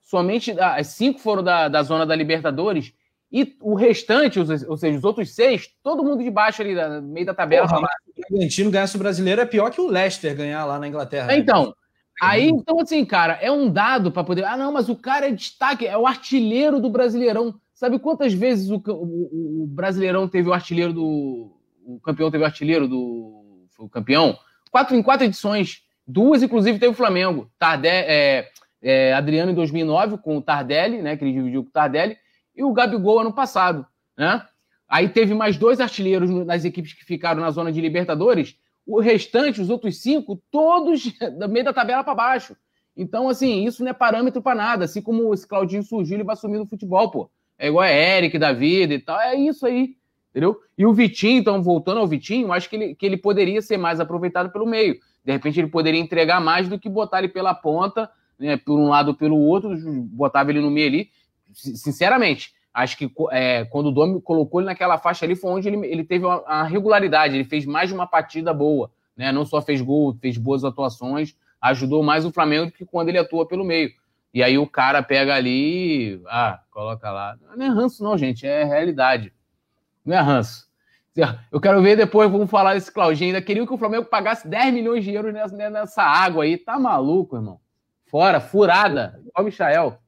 Somente as cinco foram da, da zona da Libertadores e o restante, ou seja, os outros seis, todo mundo de baixo ali, no meio da tabela. Porra, o Argentino ganhar o brasileiro é pior que o Leicester ganhar lá na Inglaterra. Né? Então, Aí, então, assim, cara, é um dado para poder. Ah, não, mas o cara é destaque, é o artilheiro do Brasileirão. Sabe quantas vezes o, o, o Brasileirão teve o artilheiro do. O campeão teve o artilheiro do. O campeão? Quatro em quatro edições. Duas, inclusive, teve o Flamengo. Tardelli, é, é, Adriano em 2009, com o Tardelli, né? Que ele dividiu com o Tardelli. E o Gabigol ano passado, né? Aí teve mais dois artilheiros nas equipes que ficaram na zona de Libertadores o restante, os outros cinco, todos <laughs> do meio da tabela para baixo. Então, assim, isso não é parâmetro para nada. Assim como esse Claudinho surgiu, ele vai assumir no futebol, pô. É igual a Eric da vida e tal. É isso aí, entendeu? E o Vitinho, então, voltando ao Vitinho, acho que ele, que ele poderia ser mais aproveitado pelo meio. De repente, ele poderia entregar mais do que botar ele pela ponta, né, por um lado ou pelo outro, botava ele no meio ali. Sinceramente, Acho que é, quando o Domi colocou ele naquela faixa ali foi onde ele, ele teve uma, uma, regularidade, ele fez mais de uma partida boa, né? Não só fez gol, fez boas atuações, ajudou mais o Flamengo do que quando ele atua pelo meio. E aí o cara pega ali, ah, coloca lá. Não é ranço, não, gente, é realidade. Não é ranço. Eu quero ver depois, vamos falar desse Claudinho. Ainda queria que o Flamengo pagasse 10 milhões de euros nessa, nessa água aí. Tá maluco, irmão? Fora, furada. Ó, Michael.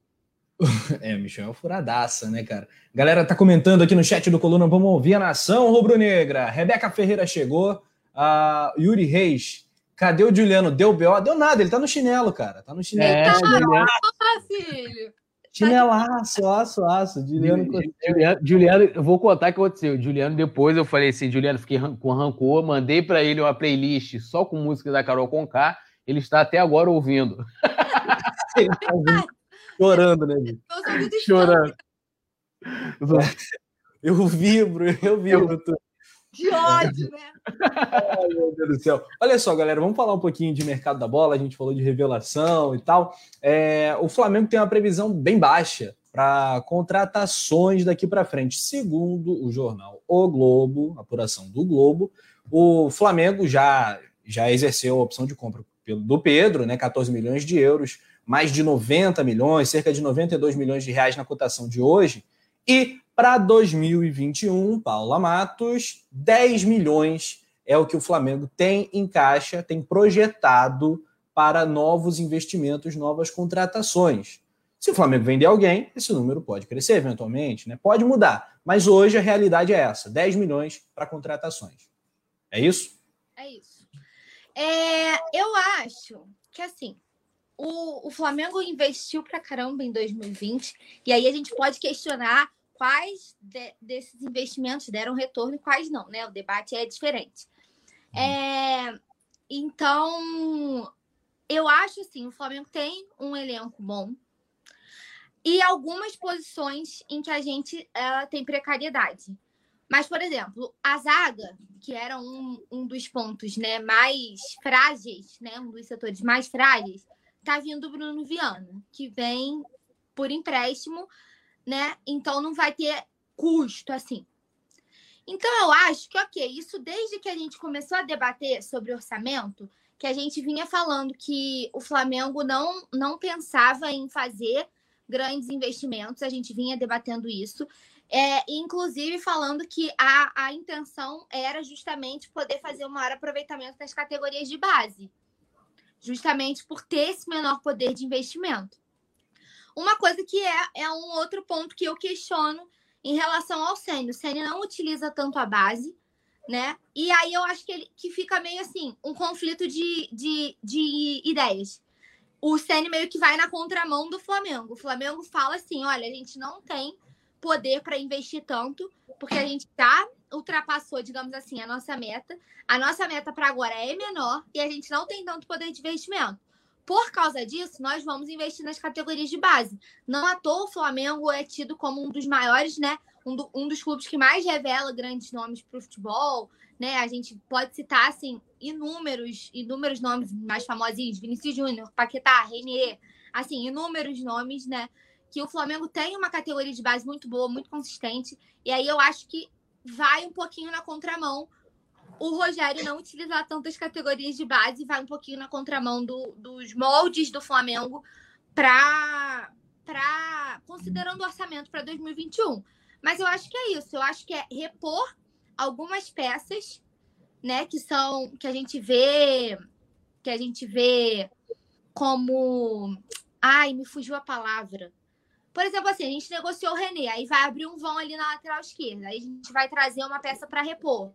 <laughs> É, Michel é furadaça, né, cara? Galera tá comentando aqui no chat do Coluna, vamos ouvir a nação rubro-negra. Rebeca Ferreira chegou, a Yuri Reis. Cadê o Juliano? Deu BO? Deu nada, ele tá no chinelo, cara. Tá no chinelo. É, tá, filho. Chinelaço, aço, aço. Juliano, Juliano, Juliano, eu vou contar o que aconteceu. Juliano, depois eu falei assim: Juliano, fiquei com rancor, mandei para ele uma playlist só com música da Carol Conká. Ele está até agora ouvindo. <laughs> <laughs> Chorando, né? Chorando. <laughs> Eu vibro, eu vibro. Eu... Que ódio, né? Ai, meu Deus do céu. Olha só, galera, vamos falar um pouquinho de mercado da bola. A gente falou de revelação e tal. É, o Flamengo tem uma previsão bem baixa para contratações daqui para frente. Segundo o jornal O Globo, apuração do Globo, o Flamengo já, já exerceu a opção de compra do Pedro, né? 14 milhões de euros, mais de 90 milhões, cerca de 92 milhões de reais na cotação de hoje. E para 2021, Paula Matos, 10 milhões é o que o Flamengo tem em caixa, tem projetado para novos investimentos, novas contratações. Se o Flamengo vender alguém, esse número pode crescer eventualmente, né? pode mudar. Mas hoje a realidade é essa: 10 milhões para contratações. É isso? É isso. É, eu acho que assim, o, o Flamengo investiu para caramba em 2020, e aí a gente pode questionar quais de, desses investimentos deram retorno e quais não, né? O debate é diferente. Uhum. É, então, eu acho assim, o Flamengo tem um elenco bom e algumas posições em que a gente ela tem precariedade. Mas, por exemplo, a zaga, que era um, um dos pontos né, mais frágeis, né, um dos setores mais frágeis, tá vindo o Bruno Viana, que vem por empréstimo né? Então não vai ter custo assim. Então eu acho que, ok, isso desde que a gente começou a debater sobre orçamento, que a gente vinha falando que o Flamengo não, não pensava em fazer grandes investimentos, a gente vinha debatendo isso. É, inclusive falando que a, a intenção era justamente poder fazer o maior aproveitamento das categorias de base, justamente por ter esse menor poder de investimento. Uma coisa que é, é um outro ponto que eu questiono em relação ao Sênio. O Sênio não utiliza tanto a base, né? E aí eu acho que, ele, que fica meio assim, um conflito de, de, de ideias. O Sênio meio que vai na contramão do Flamengo. O Flamengo fala assim: olha, a gente não tem poder para investir tanto, porque a gente já ultrapassou, digamos assim, a nossa meta. A nossa meta para agora é menor e a gente não tem tanto poder de investimento. Por causa disso, nós vamos investir nas categorias de base. Não à toa o Flamengo é tido como um dos maiores, né? Um, do, um dos clubes que mais revela grandes nomes para o futebol, né? A gente pode citar, assim, inúmeros, inúmeros nomes mais famosinhos. Vinícius Júnior, Paquetá, Renier, assim, inúmeros nomes, né? Que o Flamengo tem uma categoria de base muito boa, muito consistente. E aí eu acho que vai um pouquinho na contramão o Rogério não utilizar tantas categorias de base vai um pouquinho na contramão do, dos moldes do Flamengo para para considerando o orçamento para 2021. Mas eu acho que é isso, eu acho que é repor algumas peças, né, que são que a gente vê que a gente vê como ai, me fugiu a palavra. Por exemplo, assim, a gente negociou o René, aí vai abrir um vão ali na lateral esquerda, aí a gente vai trazer uma peça para repor.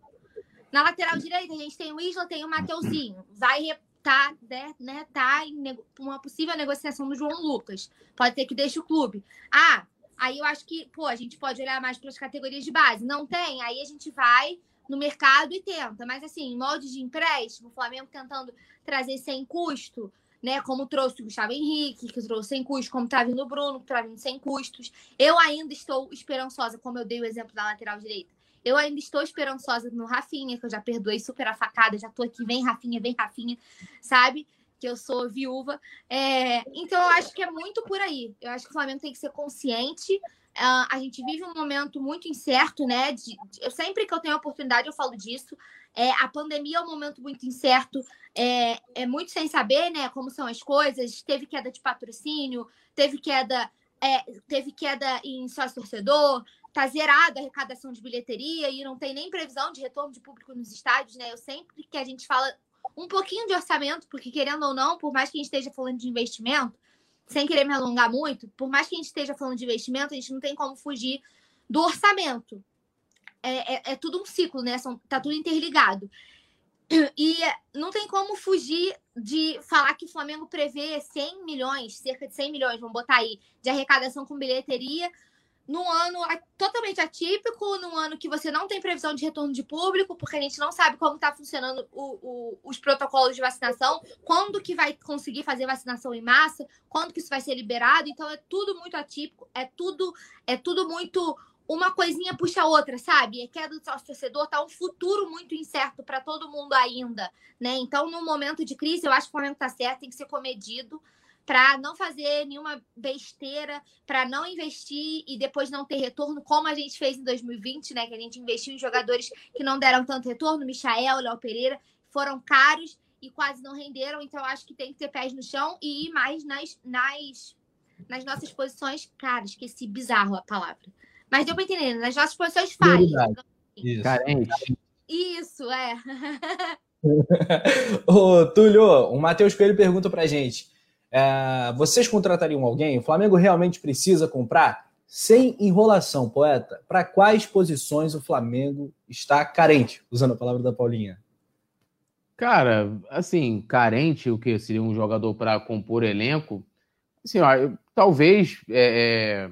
Na lateral direita, a gente tem o Isla, tem o Mateuzinho. Vai tá, né, né, tá em uma possível negociação do João Lucas. Pode ter que deixe o clube. Ah, aí eu acho que, pô, a gente pode olhar mais para as categorias de base. Não tem? Aí a gente vai no mercado e tenta. Mas assim, em molde de empréstimo, o Flamengo tentando trazer sem custo, né? Como trouxe o Gustavo Henrique, que trouxe sem custo, como tá vindo o Bruno, que tá vindo sem custos. Eu ainda estou esperançosa, como eu dei o exemplo da lateral direita eu ainda estou esperançosa no Rafinha, que eu já perdoei super a facada, já tô aqui, vem Rafinha, vem Rafinha, sabe? Que eu sou viúva. É, então, eu acho que é muito por aí. Eu acho que o Flamengo tem que ser consciente. Uh, a gente vive um momento muito incerto, né? De, eu, sempre que eu tenho oportunidade, eu falo disso. É, a pandemia é um momento muito incerto, é, é muito sem saber, né? Como são as coisas. Teve queda de patrocínio, teve queda, é, teve queda em sócio torcedor, tá zerada a arrecadação de bilheteria e não tem nem previsão de retorno de público nos estádios, né? Eu sempre que a gente fala um pouquinho de orçamento, porque querendo ou não, por mais que a gente esteja falando de investimento, sem querer me alongar muito, por mais que a gente esteja falando de investimento, a gente não tem como fugir do orçamento. É, é, é tudo um ciclo, né? São, tá tudo interligado. <clears throat> E não tem como fugir de falar que o Flamengo prevê 100 milhões, cerca de 100 milhões, vamos botar aí, de arrecadação com bilheteria, num ano totalmente atípico, num ano que você não tem previsão de retorno de público, porque a gente não sabe como está funcionando o, o, os protocolos de vacinação, quando que vai conseguir fazer vacinação em massa, quando que isso vai ser liberado. Então é tudo muito atípico, é tudo é tudo muito uma coisinha puxa a outra, sabe? É que é do nosso torcedor, tá um futuro muito incerto para todo mundo ainda, né? Então, no momento de crise, eu acho que o Flamengo tá certo, tem que ser comedido para não fazer nenhuma besteira, para não investir e depois não ter retorno, como a gente fez em 2020, né? Que a gente investiu em jogadores que não deram tanto retorno, Michael, Léo Pereira, foram caros e quase não renderam. Então, eu acho que tem que ter pés no chão e ir mais nas, nas, nas nossas posições. Cara, esqueci bizarro a palavra mas deu para entender, nas nossas posições falhas. Isso. Carente. Isso, é. <laughs> Ô, Túlio, o Matheus Coelho pergunta pra gente: é, vocês contratariam alguém? O Flamengo realmente precisa comprar? Sem enrolação, poeta, para quais posições o Flamengo está carente? Usando a palavra da Paulinha. Cara, assim, carente, o que seria um jogador para compor elenco? Assim, ó, eu, talvez é, é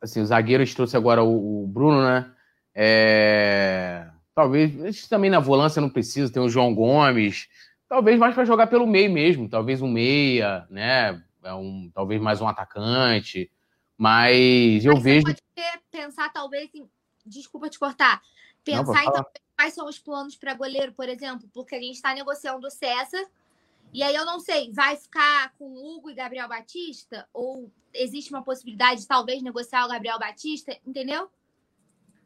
assim, os zagueiros trouxe agora o, o Bruno, né? É, talvez também na volância não precisa, tem o João Gomes, talvez mais para jogar pelo meio mesmo, talvez um meia, né? É um, talvez mais um atacante, mas eu mas vejo. Pode pensar talvez em, desculpa te cortar, pensar então quais são os planos para goleiro, por exemplo, porque a gente está negociando o César e aí eu não sei, vai ficar com Hugo e Gabriel Batista? Ou existe uma possibilidade de talvez negociar o Gabriel Batista? Entendeu?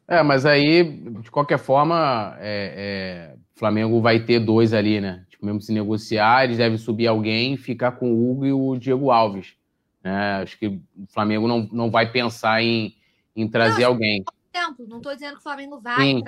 É, mas aí, de qualquer forma, é, é, o Flamengo vai ter dois ali, né? Tipo, mesmo se negociar, eles devem subir alguém e ficar com o Hugo e o Diego Alves. Né? Acho que o Flamengo não, não vai pensar em, em trazer não, alguém. Exemplo, não estou dizendo que o Flamengo vai,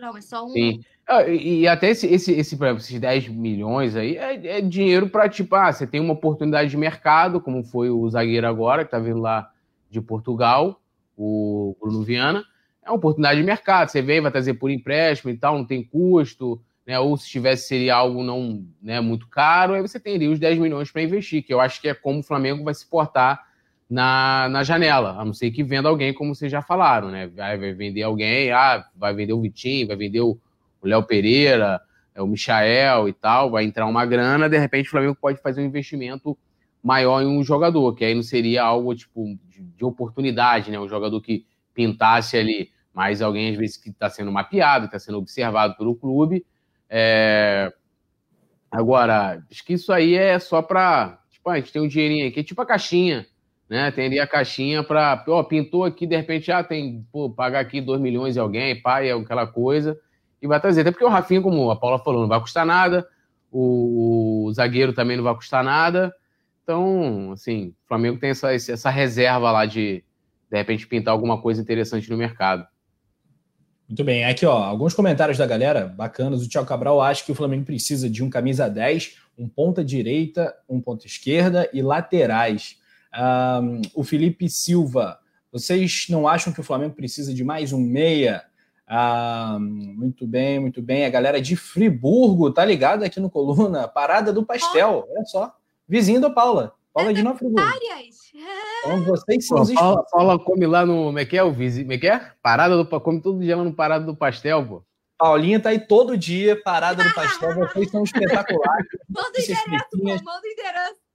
não, é só um. Sim. Ah, e, até esse, esse, esse, esses 10 milhões aí é, é dinheiro para, tipo, ah, você tem uma oportunidade de mercado, como foi o zagueiro agora, que tá vindo lá de Portugal, o Bruno Viana. É uma oportunidade de mercado. Você vem, vai trazer por empréstimo e tal, não tem custo, né? Ou se tivesse, seria algo não né, muito caro, aí você teria os 10 milhões para investir, que eu acho que é como o Flamengo vai se portar na, na janela, a não ser que venda alguém, como vocês já falaram, né? Vai, vai vender alguém, ah, vai vender o Vitinho, vai vender o Léo Pereira, é, o Michael e tal, vai entrar uma grana, de repente o Flamengo pode fazer um investimento maior em um jogador, que aí não seria algo tipo de, de oportunidade, né? Um jogador que pintasse ali, mas alguém às vezes que está sendo mapeado, está sendo observado pelo clube. É... Agora, acho que isso aí é só para. Tipo, a gente tem um dinheirinho aqui, tipo a caixinha, né? Tem ali a caixinha para. Ó, pintou aqui, de repente, ah, tem, pô, pagar aqui 2 milhões e alguém, pai, aquela coisa e vai trazer. Até porque o Rafinha, como a Paula falou, não vai custar nada, o, o zagueiro também não vai custar nada. Então, assim, o Flamengo tem essa, essa reserva lá de, de repente, pintar alguma coisa interessante no mercado. Muito bem, aqui ó, alguns comentários da galera bacanas. O Thiago Cabral acha que o Flamengo precisa de um camisa 10, um ponta direita, um ponta esquerda e laterais. Um, o Felipe Silva, vocês não acham que o Flamengo precisa de mais um meia? Ah, muito bem, muito bem. A galera de Friburgo tá ligada aqui no Coluna. Parada do Pastel, olha só. Vizinho da Paula. Paula de Nova Friburgo. Então vocês são os Paula, Paula come lá no. Como é que é o vizinho? Como é que é? Parada do. Come todo dia lá no Parada do Pastel, pô. Paulinha tá aí todo dia, parada do pastel. <laughs> Vocês são espetaculares. Manda endereço, pô, manda endereço.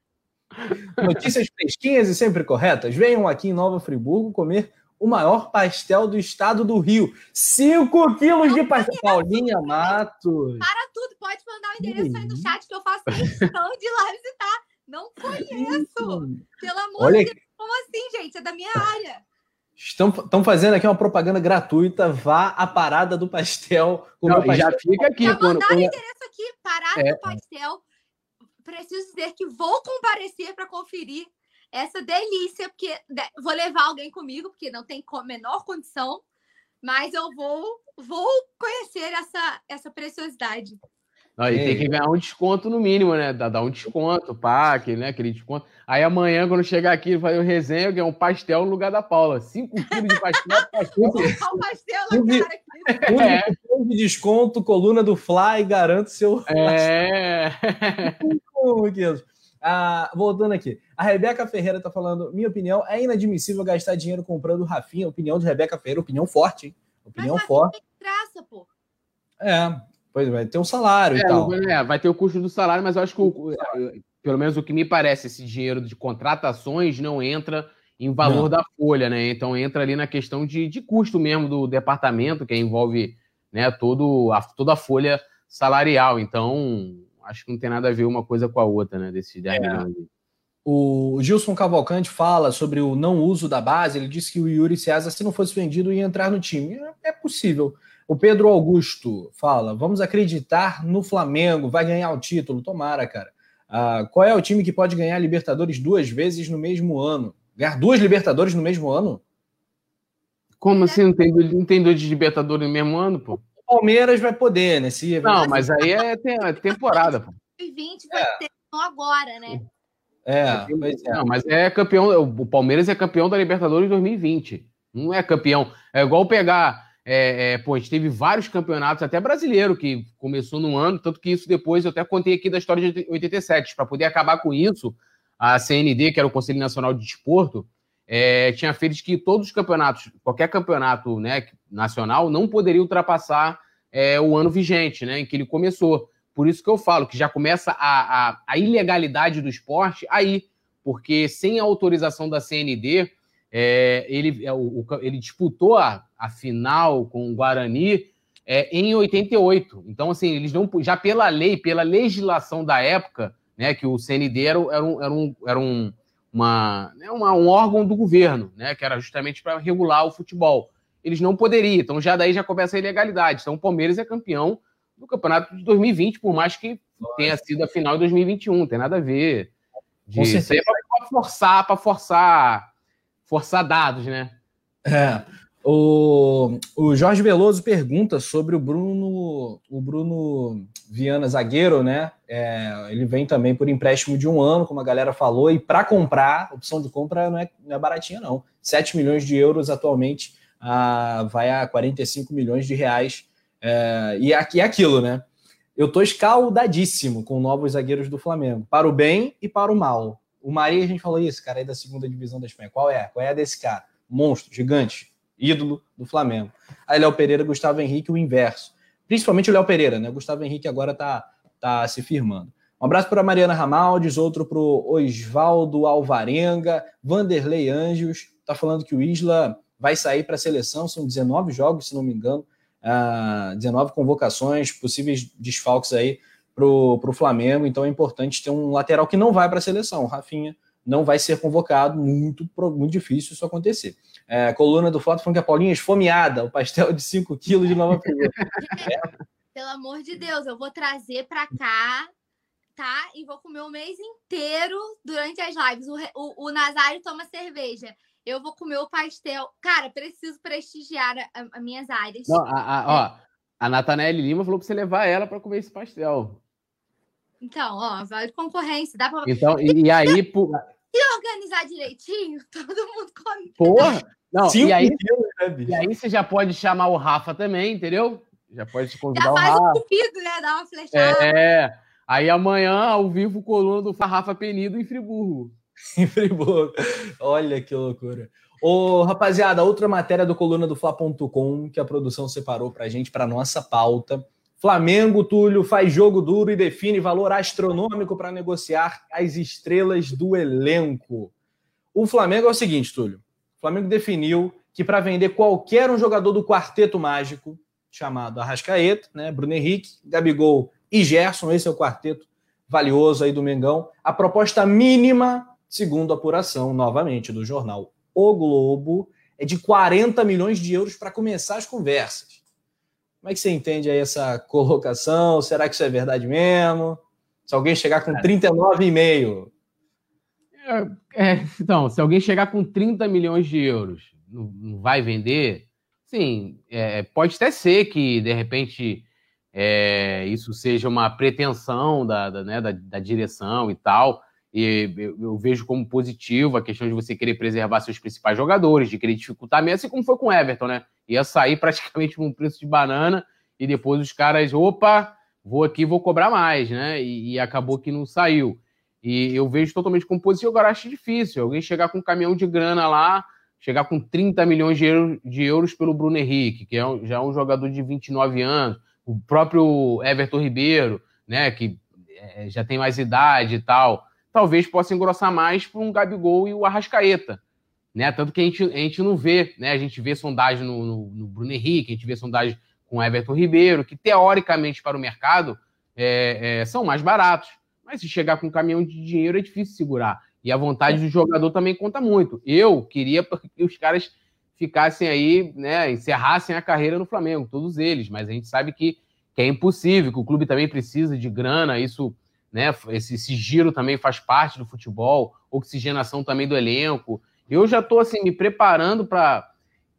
Notícias fresquinhas e sempre corretas. Venham aqui em Nova Friburgo comer o maior pastel do estado do Rio. 5 quilos de pastel. Paulinha Matos. Para tudo, pode mandar o endereço aí no chat que eu faço questão de lá visitar. Não conheço. Pelo amor Olha... de Deus. Como assim, gente? É da minha área. Estão, estão fazendo aqui uma propaganda gratuita. Vá à parada do pastel. Não, pastel. Já fica aqui. Já quando, mandaram o endereço aqui, parada é. do pastel. Preciso dizer que vou comparecer para conferir essa delícia, porque vou levar alguém comigo, porque não tem menor condição, mas eu vou vou conhecer essa, essa preciosidade. Não, e tem que ganhar um desconto no mínimo, né? Dar um desconto, pá, aquele, né? aquele desconto. Aí amanhã, quando chegar aqui, fazer o resenha, ganhar um pastel no lugar da Paula. 5 quilos de pastel. <laughs> pastel. Um pastel na cara aqui. É. cupom de desconto, coluna do Fly, garanto seu. É. ah, voltando aqui. A Rebeca Ferreira está falando: minha opinião, é inadmissível gastar dinheiro comprando o Rafinha. Opinião de Rebeca Ferreira, opinião forte, hein? Opinião Mas forte. Graça, pô. É, pois vai ter um salário é, e tal. É, vai ter o custo do salário, mas eu acho que, o, pelo menos o que me parece, esse dinheiro de contratações não entra em valor não. da folha, né? Então entra ali na questão de, de custo mesmo do departamento, que envolve né, todo a, toda a folha salarial. Então, acho que não tem nada a ver uma coisa com a outra, né? Desses 10 é. O Gilson Cavalcante fala sobre o não uso da base. Ele disse que o Yuri César, se não fosse vendido, ia entrar no time. É, é possível. O Pedro Augusto fala: vamos acreditar no Flamengo, vai ganhar o título. Tomara, cara. Ah, qual é o time que pode ganhar Libertadores duas vezes no mesmo ano? Ganhar duas Libertadores no mesmo ano? Como assim? Não tem, não tem dois Libertadores no mesmo ano, pô? O Palmeiras vai poder, né? Se... Não, mas aí é, é temporada, pô. 2020 vai é. ter agora, né? É, pois é. Não, mas é campeão. O Palmeiras é campeão da Libertadores 2020. Não é campeão. É igual pegar. É, é, pô, a gente teve vários campeonatos, até brasileiro, que começou no ano, tanto que isso depois eu até contei aqui da história de 87. Para poder acabar com isso, a CND, que era o Conselho Nacional de Desporto, é, tinha feito que todos os campeonatos, qualquer campeonato né, nacional, não poderia ultrapassar é, o ano vigente, né, em que ele começou. Por isso que eu falo que já começa a, a, a ilegalidade do esporte aí, porque sem a autorização da CND, é, ele, é, o, ele disputou a, a final com o Guarani é, em 88. Então, assim, eles não já pela lei, pela legislação da época, né, que o CND era, era um, era um, era um, uma, né, uma, um órgão do governo, né, que era justamente para regular o futebol. Eles não poderiam, então já daí já começa a ilegalidade. Então o Palmeiras é campeão do campeonato de 2020, por mais que tenha sido a final de 2021, não tem nada a ver. De, isso aí é para forçar, para forçar, forçar dados, né? É. O, o Jorge Veloso pergunta sobre o Bruno, o Bruno Viana zagueiro, né? É, ele vem também por empréstimo de um ano, como a galera falou, e para comprar, opção de compra não é, não é baratinha, não. 7 milhões de euros atualmente ah, vai a 45 milhões de reais. É, e aqui é aquilo, né? Eu tô escaldadíssimo com novos zagueiros do Flamengo, para o bem e para o mal. O Maria, a gente falou isso, cara, aí da segunda divisão da Espanha. Qual é? Qual é a desse cara? Monstro, gigante ídolo do Flamengo. Aí Léo Pereira, Gustavo Henrique, o inverso. Principalmente o Léo Pereira, né? O Gustavo Henrique agora tá, tá se firmando. Um abraço para Mariana Ramaldes, outro para Osvaldo Alvarenga, Vanderlei Anjos, tá falando que o Isla vai sair para a seleção, são 19 jogos, se não me engano, uh, 19 convocações, possíveis desfalques aí para o Flamengo, então é importante ter um lateral que não vai para a seleção. O Rafinha não vai ser convocado, muito, muito difícil isso acontecer. É, coluna do Foto falando que a Paulinha é esfomeada, o pastel de 5 quilos de Nova Friburgo. <laughs> é. Pelo amor de Deus, eu vou trazer para cá, tá? E vou comer o mês inteiro durante as lives. O, o, o Nazário toma cerveja. Eu vou comer o pastel. Cara, preciso prestigiar as minhas áreas. Não, a, a, ó, a Natanelli Lima falou para você levar ela para comer esse pastel. Então, ó, vale concorrência. Dá pra... Então, e, e aí, por, <laughs> se organizar direitinho, todo mundo come. Porra! Não, e aí, né, e aí você já pode chamar o Rafa também, entendeu? Já pode te convidar já o Rafa. o cupido, né? Dá uma flechada. É. Aí amanhã, ao vivo, coluna do Rafa Penido em Friburgo. <laughs> em Friburgo. Olha que loucura. Ô, rapaziada, outra matéria do coluna do Fla.com que a produção separou pra gente, pra nossa pauta. Flamengo, Túlio, faz jogo duro e define valor astronômico para negociar as estrelas do elenco. O Flamengo é o seguinte, Túlio. O Flamengo definiu que para vender qualquer um jogador do quarteto mágico, chamado Arrascaeta, né, Bruno Henrique, Gabigol e Gerson, esse é o quarteto valioso aí do Mengão, a proposta mínima, segundo a apuração, novamente, do jornal O Globo, é de 40 milhões de euros para começar as conversas. Como é que você entende aí essa colocação? Será que isso é verdade mesmo? Se alguém chegar com 39,5. É, é, então, se alguém chegar com 30 milhões de euros, não, não vai vender? Sim, é, pode até ser que, de repente, é, isso seja uma pretensão da, da, né, da, da direção e tal. E eu, eu, vejo como positivo a questão de você querer preservar seus principais jogadores, de querer dificultar mesmo, assim como foi com o Everton, né? Ia sair praticamente um preço de banana e depois os caras, opa, vou aqui, vou cobrar mais, né? E, e acabou que não saiu. E eu vejo totalmente como positivo, agora acho difícil. Alguém chegar com um caminhão de grana lá, chegar com 30 milhões de euros, de euros pelo Bruno Henrique, que é um, já é um jogador de 29 anos, o próprio Everton Ribeiro, né, que é, já tem mais idade e tal, talvez possa engrossar mais para um Gabigol e o Arrascaeta. Né? Tanto que a gente, a gente não vê, né? A gente vê sondagem no, no, no Bruno Henrique, a gente vê sondagem com Everton Ribeiro, que teoricamente para o mercado é, é, são mais baratos. Mas se chegar com um caminhão de dinheiro é difícil segurar. E a vontade do jogador também conta muito. Eu queria <laughs> que os caras ficassem aí, né, encerrassem a carreira no Flamengo, todos eles, mas a gente sabe que, que é impossível, que o clube também precisa de grana, isso, né, esse, esse giro também faz parte do futebol, oxigenação também do elenco. Eu já estou assim me preparando para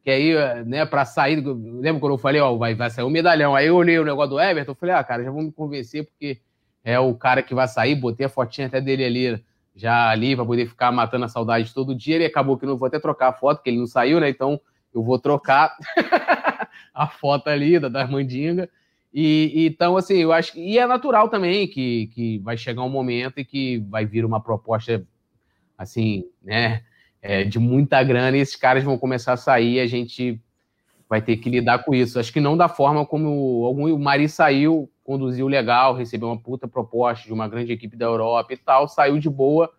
que aí, né, para sair, lembra quando eu falei, ó, vai, vai sair o medalhão. Aí eu olhei o negócio do Everton, falei, ah, cara, já vou me convencer porque é o cara que vai sair, botei a fotinha até dele ali, já ali, para poder ficar matando a saudade todo dia. Ele acabou que não vou até trocar a foto, porque ele não saiu, né? Então eu vou trocar <laughs> a foto ali da, da mandinga. E, então, assim, eu acho que. E é natural também que, que vai chegar um momento e que vai vir uma proposta, assim, né? É, de muita grana e esses caras vão começar a sair. A gente vai ter que lidar com isso. Acho que não da forma como algum, o Mari saiu conduziu legal, recebeu uma puta proposta de uma grande equipe da Europa e tal, saiu de boa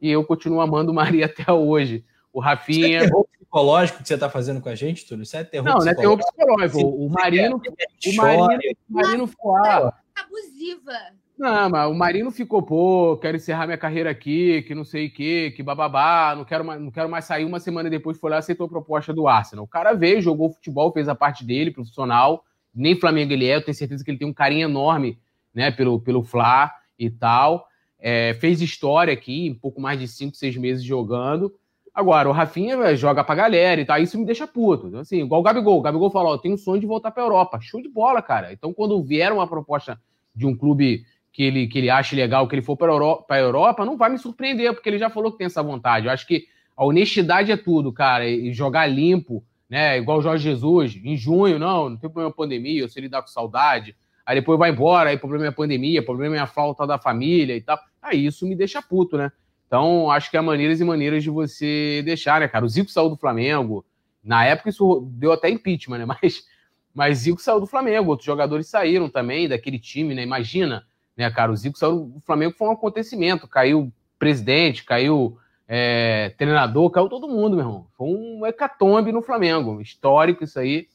e eu continuo amando o Maria <laughs> até hoje. O Rafinha. Isso é terror psicológico que você está fazendo com a gente, Túlio? Isso é terror não, psicológico? Não, não é terror psicológico. O, Marino, o Marino, o Marino ficou. Ah, abusiva. Não, mas o Marino ficou, pô, quero encerrar minha carreira aqui, que não sei o quê, que bababá, não quero, mais, não quero mais sair uma semana depois, foi lá e aceitou a proposta do Arsenal. O cara veio, jogou futebol, fez a parte dele, profissional, nem Flamengo ele é, eu tenho certeza que ele tem um carinho enorme né, pelo, pelo Fla e tal. É, fez história aqui, um pouco mais de 5, 6 meses jogando. Agora, o Rafinha joga pra galera e tal, isso me deixa puto. Então, assim, igual o Gabigol. O Gabigol falou: tem um sonho de voltar pra Europa. Show de bola, cara. Então, quando vier uma proposta de um clube que ele, que ele ache legal, que ele for para Europa, Europa, não vai me surpreender, porque ele já falou que tem essa vontade. Eu acho que a honestidade é tudo, cara. E jogar limpo, né? Igual o Jorge Jesus, em junho, não, não tem problema pandemia, se ele dá com saudade. Aí depois vai embora, aí problema é a pandemia, problema é a falta da família e tal. Aí isso me deixa puto, né? Então, acho que há maneiras e maneiras de você deixar, né, cara? O Zico saiu do Flamengo. Na época isso deu até impeachment, né? <laughs> Mas, mas Zico saiu do Flamengo, outros jogadores saíram também daquele time, né? Imagina, né, cara? O Zico saiu do Flamengo foi um acontecimento. Caiu presidente, caiu é, treinador, caiu todo mundo, meu irmão. Foi um hecatombe no Flamengo. Histórico isso aí.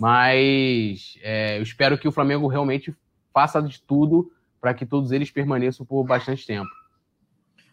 Mas é, eu espero que o Flamengo realmente faça de tudo para que todos eles permaneçam por bastante tempo.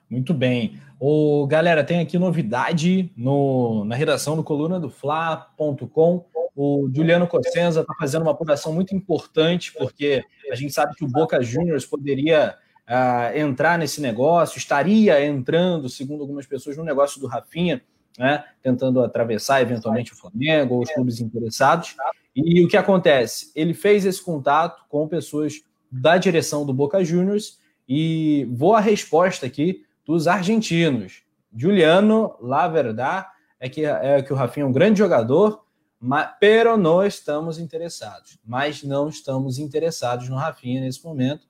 Muito bem. O, galera, tem aqui novidade no, na redação do coluna do Fla.com. O Juliano Cossenza está fazendo uma apuração muito importante, porque a gente sabe que o Boca Juniors poderia uh, entrar nesse negócio, estaria entrando, segundo algumas pessoas, no negócio do Rafinha, né, tentando atravessar eventualmente o Flamengo ou os clubes interessados. E o que acontece? Ele fez esse contato com pessoas da direção do Boca Juniors e vou a resposta aqui dos argentinos. Juliano, la verdade é que, é que o Rafinha é um grande jogador, mas, pero não estamos interessados. Mas não estamos interessados no Rafinha nesse momento.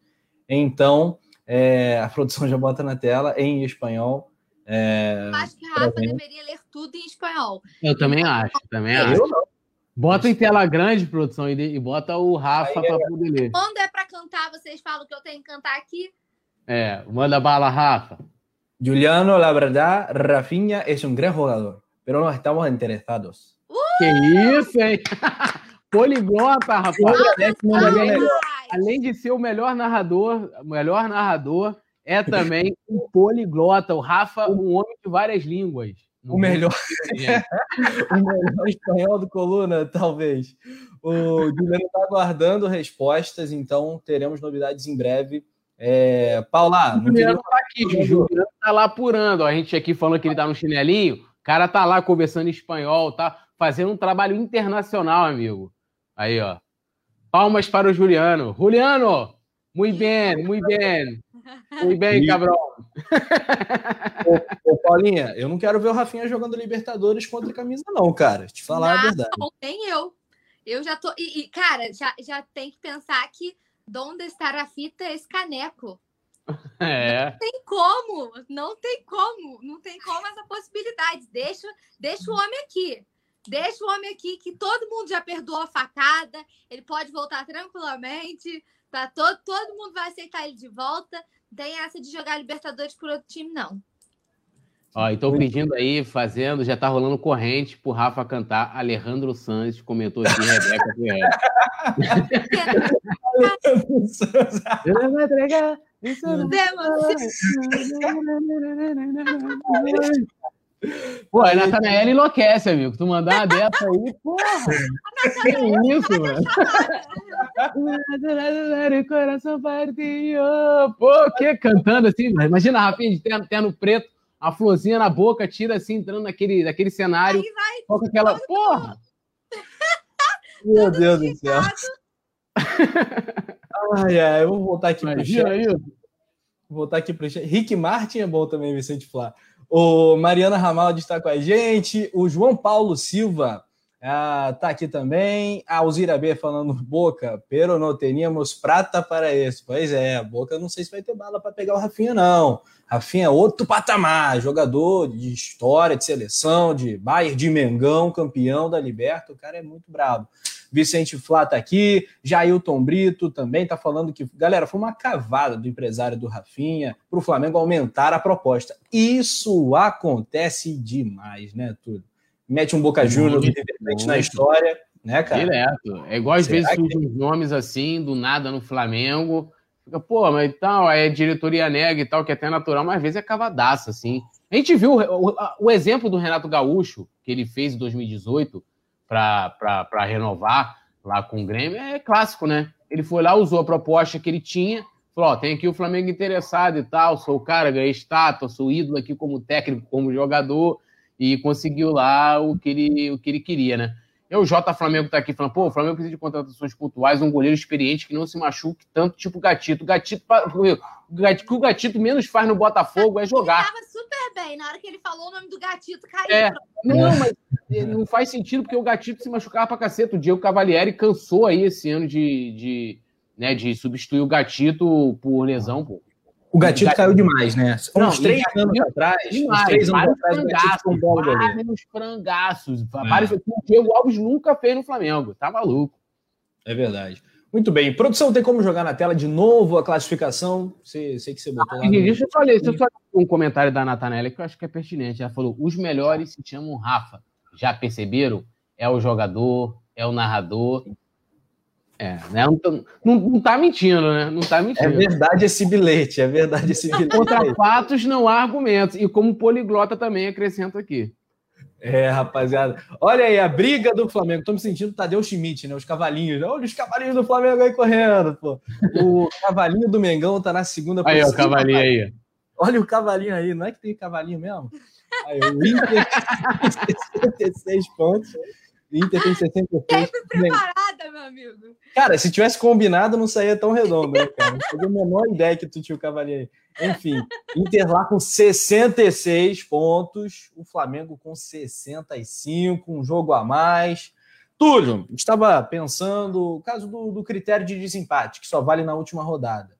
Então, é, a produção já bota na tela em espanhol. É, acho que a Rafa deveria ler tudo em espanhol. Eu também acho, também acho. Bota em tela grande, produção, e, bota o Rafa para é. poder ler. Quando é para cantar, vocês falam que eu tenho que cantar aqui? É, manda bala, Rafa. Juliano, la verdad, Rafinha es un gran jugador, pero no estamos interesados. Uh! Que isso, hein? <laughs> Poliglota, rapaz. Além de ser o melhor narrador, o melhor narrador é também um poliglota. O Rafa, um homem de várias línguas. O melhor, o melhor espanhol do Coluna, talvez. O Juliano está aguardando respostas, então teremos novidades em breve. É, Paula, o Juliano está aqui, o Juliano está lá apurando. A gente aqui falando que ele está no chinelinho, o cara tá lá conversando em espanhol, tá fazendo um trabalho internacional, amigo. Aí, ó. Palmas para o Juliano. Juliano, muito bem, muito bem. Muito <laughs> bem, cabrão. Ô, ô, Paulinha, eu não quero ver o Rafinha jogando Libertadores contra a camisa, não, cara. Te falar não, a verdade. Não, nem eu. Eu já tô. E, e, cara, já, já tem que pensar que onde estará a fita esse caneco? <laughs> É. Não tem como, não tem como, não tem como essa possibilidade. Deixa, deixa o homem aqui. Deixa o homem aqui que todo mundo já perdoou a facada, ele pode voltar tranquilamente, tá todo, todo mundo vai aceitar ele de volta. Não tem essa de jogar Libertadores por outro time, não. Ó, então pedindo aí, fazendo, já tá rolando corrente pro Rafa cantar. Alejandro Sanz comentou aqui, <laughs> Rebeca Ferreira. Eu vou entregar. Pô, a Natanael enlouquece, amigo. Tu mandar uma dessa aí, <laughs> porra. Que isso, mano? Coração partido. Pô, que cantando assim, imagina, Rafinha, de terno, terno preto, a florzinha na boca, tira assim, entrando naquele, naquele cenário. Aí vai. Toca aquela. Porra! <laughs> Meu Deus do céu. <laughs> Ai, ai, eu vou voltar aqui pro Imagina chat. isso. Vou voltar aqui pro chat. Rick Martin é bom também, Vicente Flá. O Mariana Ramaldi está com a gente. O João Paulo Silva ah, tá aqui também. A Alzira B falando Boca, pero não teníamos prata para isso. Pois é, Boca não sei se vai ter bala para pegar o Rafinha, não. Rafinha é outro patamar, jogador de história, de seleção, de Bayern, de Mengão, campeão da Liberta. O cara é muito brabo. Vicente Flá tá aqui, Jailton Brito também tá falando que, galera, foi uma cavada do empresário do Rafinha para o Flamengo aumentar a proposta. Isso acontece demais, né, Túlio? Mete um Boca repente na história, né, cara? Direto. É igual às Será vezes que surgem uns nomes assim, do nada no Flamengo. Fica, pô, mas aí a diretoria nega e tal, que é até natural, mas às vezes é cavadaça, assim. A gente viu o, o- o exemplo do Renato Gaúcho, que ele fez em 2018 para renovar lá com o Grêmio, é clássico, né? Ele foi lá, usou a proposta que ele tinha, falou: ó, tem aqui o Flamengo interessado e tal, sou o cara, ganhei estátua, sou ídolo aqui como técnico, como jogador, e conseguiu lá o que ele, o que ele queria, né? E o J Flamengo tá aqui falando, pô, o Flamengo precisa de contratações pontuais, um goleiro experiente que não se machuque tanto, tipo o Gatito. O Gatito, o Gat- o que o Gatito menos faz no Botafogo é Ele jogar. tava super bem. Na hora que ele falou o nome do gatito, caiu. É. Não, mas não faz sentido porque o Gatito se machucava pra caceta. O Diego Cavalieri cansou aí esse ano de, de, né, de substituir o Gatito por lesão, pô. O Gatito caiu demais, né? Não, uns três anos Gatito atrás, uns Demais, três anos vários atrás, o Gatito um goleiro. vários frangaços. Vários que o Diego Alves nunca fez no Flamengo. Tá maluco. É verdade. Muito bem. Produção, tem como jogar na tela de novo a classificação? Sei, sei que você botou lá. no- Deixa eu só ler, deixa eu só ler um comentário da Natanella que eu acho que é pertinente. Ela falou: os melhores se chamam Rafa. Já perceberam? É o jogador, é o narrador. É, né? Não, tá- não, não tá mentindo, né? Não tá É mentindo. verdade esse bilhete, é verdade esse bilhete. Contra fatos não há argumentos. E como poliglota também acrescento aqui. É, rapaziada. Olha aí, a briga do Flamengo. Tô me sentindo Tadeu Schmidt, né? Os cavalinhos. Olha os cavalinhos do Flamengo aí correndo, pô. O cavalinho do Mengão tá na segunda Aí, ó, o posição. cavalinho aí. Olha o cavalinho aí. Não é que tem cavalinho mesmo? Aí, o Inter tem 66 pontos. O Inter tem 66. Sempre preparada, meu amigo. Cara, se tivesse combinado, não saía tão redondo, né, cara? Não tenho a menor ideia que tu tinha o cavalinho aí. Enfim, Inter lá com 66 pontos, o Flamengo com 65, um jogo a mais. Túlio, estava pensando o caso do, do critério de desempate, que só vale na última rodada.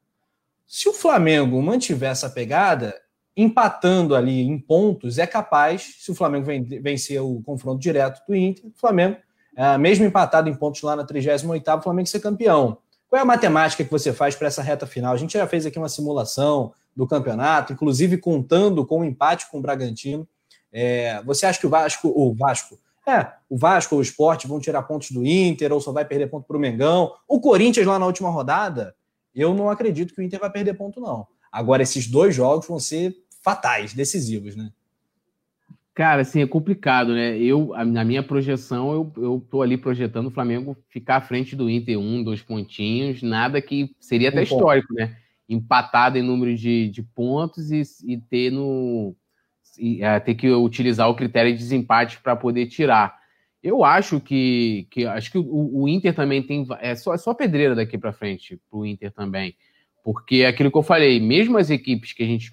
Se o Flamengo mantiver essa pegada, empatando ali em pontos, é capaz, se o Flamengo ven- vencer o confronto direto do Inter, o Flamengo é, mesmo empatado em pontos lá na 38ª, o Flamengo ser campeão. Qual é a matemática que você faz para essa reta final? A gente já fez aqui uma simulação do campeonato, inclusive contando com o empate com o Bragantino. É, você acha que o Vasco, o Vasco, é, o Vasco ou o Sport vão tirar pontos do Inter ou só vai perder ponto para o Mengão? O Corinthians lá na última rodada, eu não acredito que o Inter vai perder ponto, não. Agora, esses dois jogos vão ser fatais, decisivos, né? Cara, assim, é complicado, né? Eu, na minha projeção, eu, eu tô ali projetando o Flamengo ficar à frente do Inter, um, dois pontinhos, nada que seria até Um ponto. histórico, né? Empatado em número de, de pontos e, e ter no. e, é, ter que utilizar o critério de desempate para poder tirar. Eu acho que, que acho que o, o Inter também tem. É só, é só pedreira daqui para frente pro Inter também. Porque é aquilo que eu falei, mesmo as equipes que a gente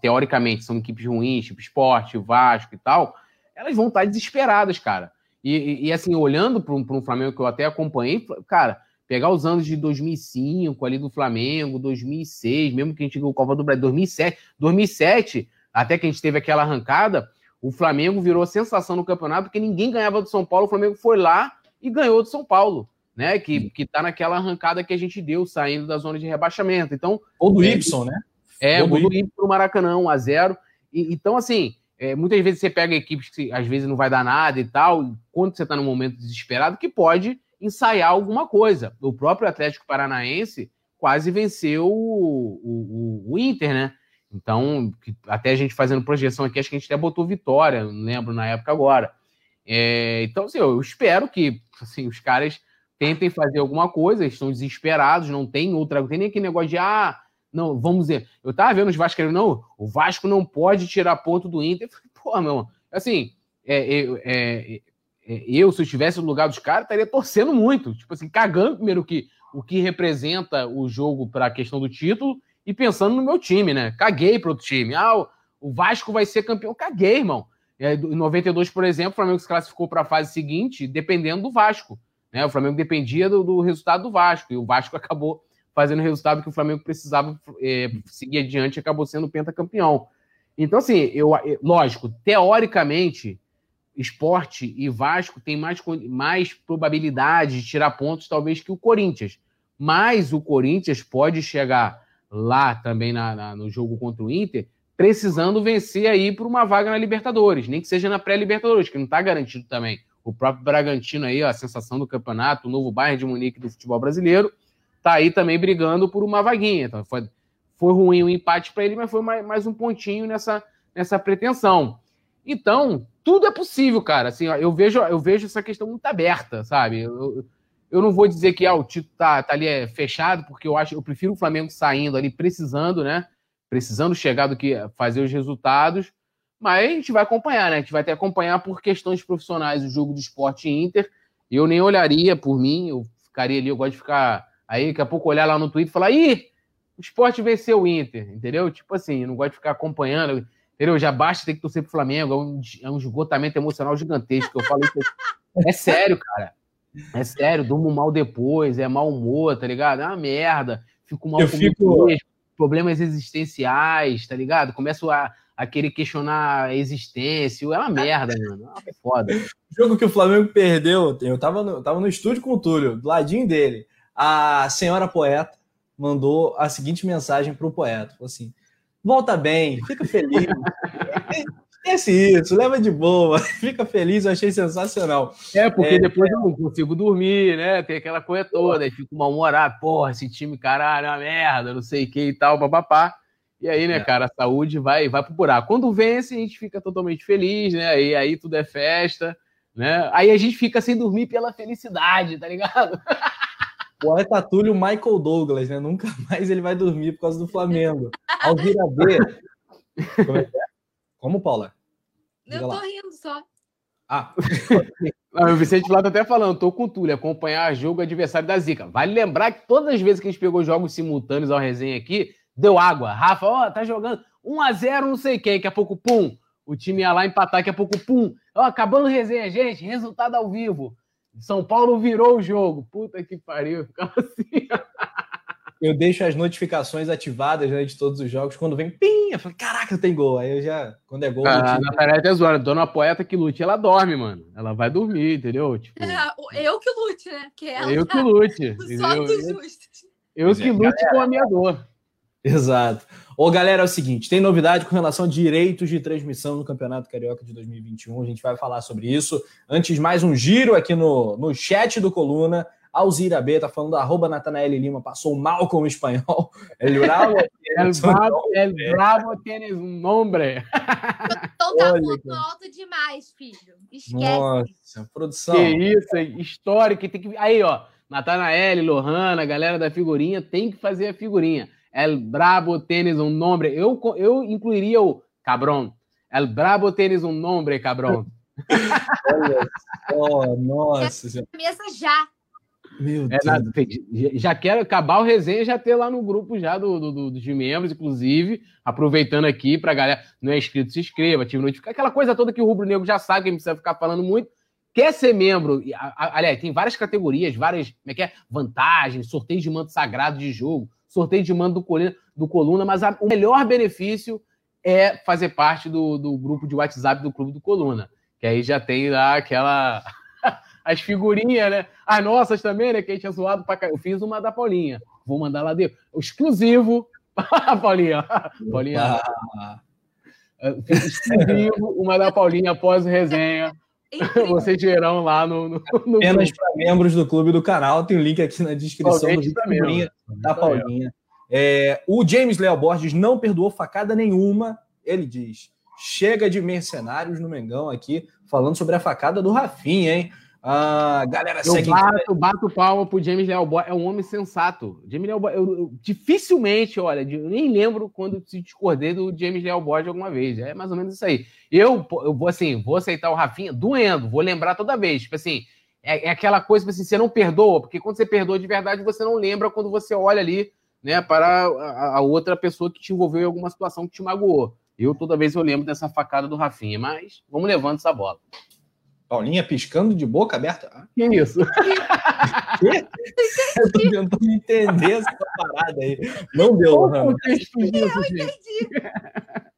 teoricamente são equipes ruins, tipo esporte, Vasco e tal, elas vão estar desesperadas, cara. E, e assim, olhando para um, um Flamengo que eu até acompanhei, cara, pegar os anos de 2005 ali do Flamengo, 2006, mesmo que a gente ganhou o Copa do Brasil, 2007, 2007, até que a gente teve aquela arrancada, o Flamengo virou sensação no campeonato porque ninguém ganhava do São Paulo, o Flamengo foi lá e ganhou do São Paulo, né? Que, que tá naquela arrancada que a gente deu saindo da zona de rebaixamento. Então, ou do é, Y, né? É, o Y pro Maracanã, 1 a 0. E, então assim, é, muitas vezes você pega equipes que às vezes não vai dar nada e tal, quando você está num momento desesperado, que pode ensaiar alguma coisa. O próprio Atlético Paranaense quase venceu o, o, o Inter, né? Então, até a gente fazendo projeção aqui, acho que a gente até botou vitória, não lembro na época agora. É, então, assim, eu espero que assim, os caras tentem fazer alguma coisa, estão desesperados, não tem outra, não tem nem aquele negócio de ah, não, vamos dizer, eu tava vendo os vascaínos, não, o Vasco não pode tirar ponto do Inter. Pô, meu, assim, é, é, é, é, eu, se eu estivesse no lugar dos caras, estaria torcendo muito, tipo assim, cagando primeiro que, o que representa o jogo para a questão do título e pensando no meu time, né? Caguei para outro time. Ah, o Vasco vai ser campeão. Caguei, irmão. Em 92, por exemplo, o Flamengo se classificou para a fase seguinte dependendo do Vasco. Né? O Flamengo dependia do, do resultado do Vasco e o Vasco <laughs> acabou fazendo o resultado que o Flamengo precisava é, seguir adiante e acabou sendo pentacampeão. Então, assim, eu, é, lógico, teoricamente, esporte e Vasco tem mais, mais probabilidade de tirar pontos, talvez, que o Corinthians. Mas o Corinthians pode chegar lá também na, na, no jogo contra o Inter, precisando vencer aí por uma vaga na Libertadores, nem que seja na pré-Libertadores, que não está garantido também. O próprio Bragantino aí, ó, a sensação do campeonato, o novo Bayern de Munique do futebol brasileiro, tá aí também brigando por uma vaguinha. Então, foi, foi ruim o empate para ele, mas foi mais, mais, um pontinho nessa, nessa pretensão. Então, tudo é possível, cara. Assim, ó, eu vejo eu vejo essa questão muito aberta, sabe? Eu, eu não vou dizer que ah, o título tá, tá ali é, fechado, porque eu acho eu prefiro o Flamengo saindo ali, precisando, né? Precisando chegar do que fazer os resultados. Mas a gente vai acompanhar, né? A gente vai que acompanhar por questões profissionais o jogo do esporte Inter. Eu nem olharia por mim, eu ficaria ali, eu gosto de ficar Aí daqui a pouco olhar lá no Twitter e falar: ih, o esporte venceu o Inter, entendeu? Tipo assim, não gosto de ficar acompanhando, entendeu? Já basta ter que torcer pro Flamengo, é um, é um esgotamento emocional gigantesco. Eu falo isso. É sério, cara. É sério, durmo mal depois, é mau humor, tá ligado? É uma merda. Fico mal eu com fico... problemas existenciais, tá ligado? Começo a, a querer questionar a existência. É uma merda, mano. É foda. O jogo que o Flamengo perdeu, eu tava no, eu tava no estúdio com o Túlio, do ladinho dele a senhora poeta mandou a seguinte mensagem para o poeta: falou assim, volta bem, fica feliz. <laughs> Esquece isso, leva de boa, <laughs> fica feliz, eu achei sensacional. É, porque é, depois eu não consigo dormir, né? Tem aquela coisa toda, aí fico mal-humorado, porra, esse time, caralho, é uma merda, não sei o que e tal, papapá. E aí, né, é. cara, a saúde vai, vai pro buraco. Quando vence, a gente fica totalmente feliz, né? E aí tudo é festa, né? Aí a gente fica sem dormir pela felicidade, tá ligado? <laughs> Poeta Túlio Michael Douglas, né? Nunca <laughs> mais ele vai dormir por causa do Flamengo. Alvira B. Como é que é? Como, Paula? Diga Eu tô lá. rindo só. Ah. <laughs> o Vicente Flávio tá até falando, tô com o Túlio, acompanhar jogo adversário da Zica. Vale lembrar que todas as vezes que a gente pegou jogos simultâneos ao resenha aqui, deu água. Rafa, ó, tá jogando 1x0, não sei quem, daqui a pouco, pum. O time ia lá empatar, daqui a pouco, pum. Ó, acabando o resenha, gente, resultado ao vivo. São Paulo virou o jogo. Puta que pariu. <laughs> Ficava assim. Eu deixo as notificações ativadas né, de todos os jogos. Quando vem, pim, eu falo, caraca, tem gol. Aí eu já, quando é gol. Ah, a Natália é zoando. Dona Poeta que lute, ela dorme, mano. Ela vai dormir, entendeu? Tipo... É, eu que lute, né? Que ela eu que lute. <laughs> Só dos justos. Eu que lute com a minha dor. Exato. Ô, galera, é o seguinte: tem novidade com relação a direitos de transmissão no Campeonato Carioca de 2021. A gente vai falar sobre isso. Antes, mais um giro aqui no, no chat do Coluna. Alzira B tá falando arroba Natanael Lima, passou mal com o espanhol. El <laughs> bravo, el bravo, el bravo tienes um nome. Então tá muito alto demais, filho. Esquece. Nossa, produção. Que isso, histórico. Tem que... Aí, ó, Natanael, Lohana, galera da figurinha, tem que fazer a figurinha. El Brabo tênis um nome. Eu, eu incluiria o cabrão. El Brabo tênis um nome, cabrão. Olha só, nossa. Começa já. Meu é, Deus. já quero acabar o resenha já ter lá no grupo já do, do, do, de membros, inclusive, aproveitando aqui para galera, não é inscrito, se inscreva, ative notificação, aquela coisa toda que o Rubro Negro já sabe, que a gente precisa ficar falando muito. quer ser membro, aliás, tem várias categorias, várias, como é que é? Vantagens, sorteio de manto sagrado de jogo, sorteio de manto do Coluna, do coluna mas a, o melhor benefício é fazer parte do, do grupo de WhatsApp do Clube do Coluna. Que aí já tem lá aquela. <laughs> as figurinhas, né? As nossas também, né? Que a gente é zoado pra cá. Eu fiz uma da Paulinha. Vou mandar lá dentro. Exclusivo. <laughs> Paulinha. Paulinha. Ah. Exclusivo, uma da Paulinha após resenha. <laughs> Vocês verão lá no. no, no Apenas para membros do clube do canal. Tem o um link aqui na descrição do vídeo da Paulinha. É, o James Léo Borges não perdoou facada nenhuma. Ele diz: chega de mercenários no Mengão aqui, falando sobre a facada do Rafinha, hein? Ah, galera, eu segue. Bato, bato palma pro James Leal Boy, é um homem sensato. James Leal Boy, eu, eu, dificilmente, olha, eu nem lembro quando se discordei do James Leal Boy alguma vez. É mais ou menos isso aí. Eu, eu vou assim, vou aceitar o Rafinha doendo, vou lembrar toda vez. Tipo assim, é, é aquela coisa, tipo assim, você não perdoa, porque quando você perdoa de verdade, você não lembra quando você olha ali, né, para a, a outra pessoa que te envolveu em alguma situação que te magoou. Eu toda vez eu lembro dessa facada do Rafinha, mas vamos levando essa bola. Paulinha piscando de boca aberta. Ah, que isso? eu tô tentando entender essa parada aí. Não deu, Ramos.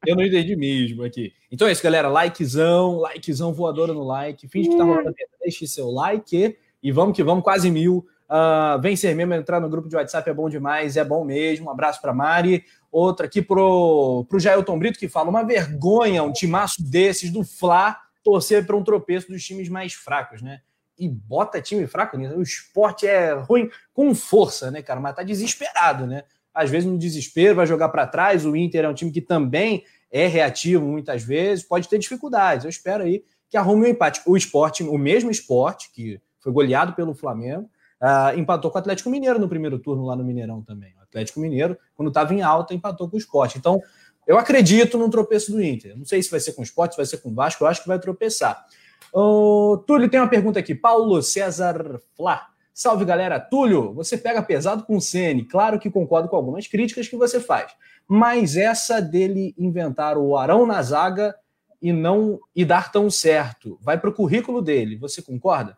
Eu não entendi mesmo aqui. Então é isso, galera. Likezão, likezão voadora no like. Finge que tá rolando. Deixe seu like e vamos que vamos, quase mil. Uh, vem ser mesmo, entrar no grupo de WhatsApp é bom demais, é bom mesmo. Um abraço para Mari. Outra aqui pro, pro Jailton Brito, que fala: uma vergonha um timaço desses do Fla torcer para um tropeço dos times mais fracos, né? E bota time fraco nisso. O esporte é ruim com força, né, cara? Mas tá desesperado, né? Às vezes no desespero vai jogar para trás. O Inter é um time que também é reativo muitas vezes, pode ter dificuldades. Eu espero aí que arrume um empate. O esporte, o mesmo esporte, que foi goleado pelo Flamengo, uh, empatou com o Atlético Mineiro no primeiro turno lá no Mineirão também. O Atlético Mineiro, quando estava em alta, empatou com o esporte. Então, eu acredito no tropeço do Inter. Não sei se vai ser com o Sport, se vai ser com o Vasco, eu acho que vai tropeçar. O Túlio tem uma pergunta aqui. Paulo César Flá. Salve, galera. Túlio, você pega pesado com o Ceni. Claro que concordo com algumas críticas que você faz. Mas essa dele inventar o Arão na zaga e não e dar tão certo, vai para o currículo dele. Você concorda?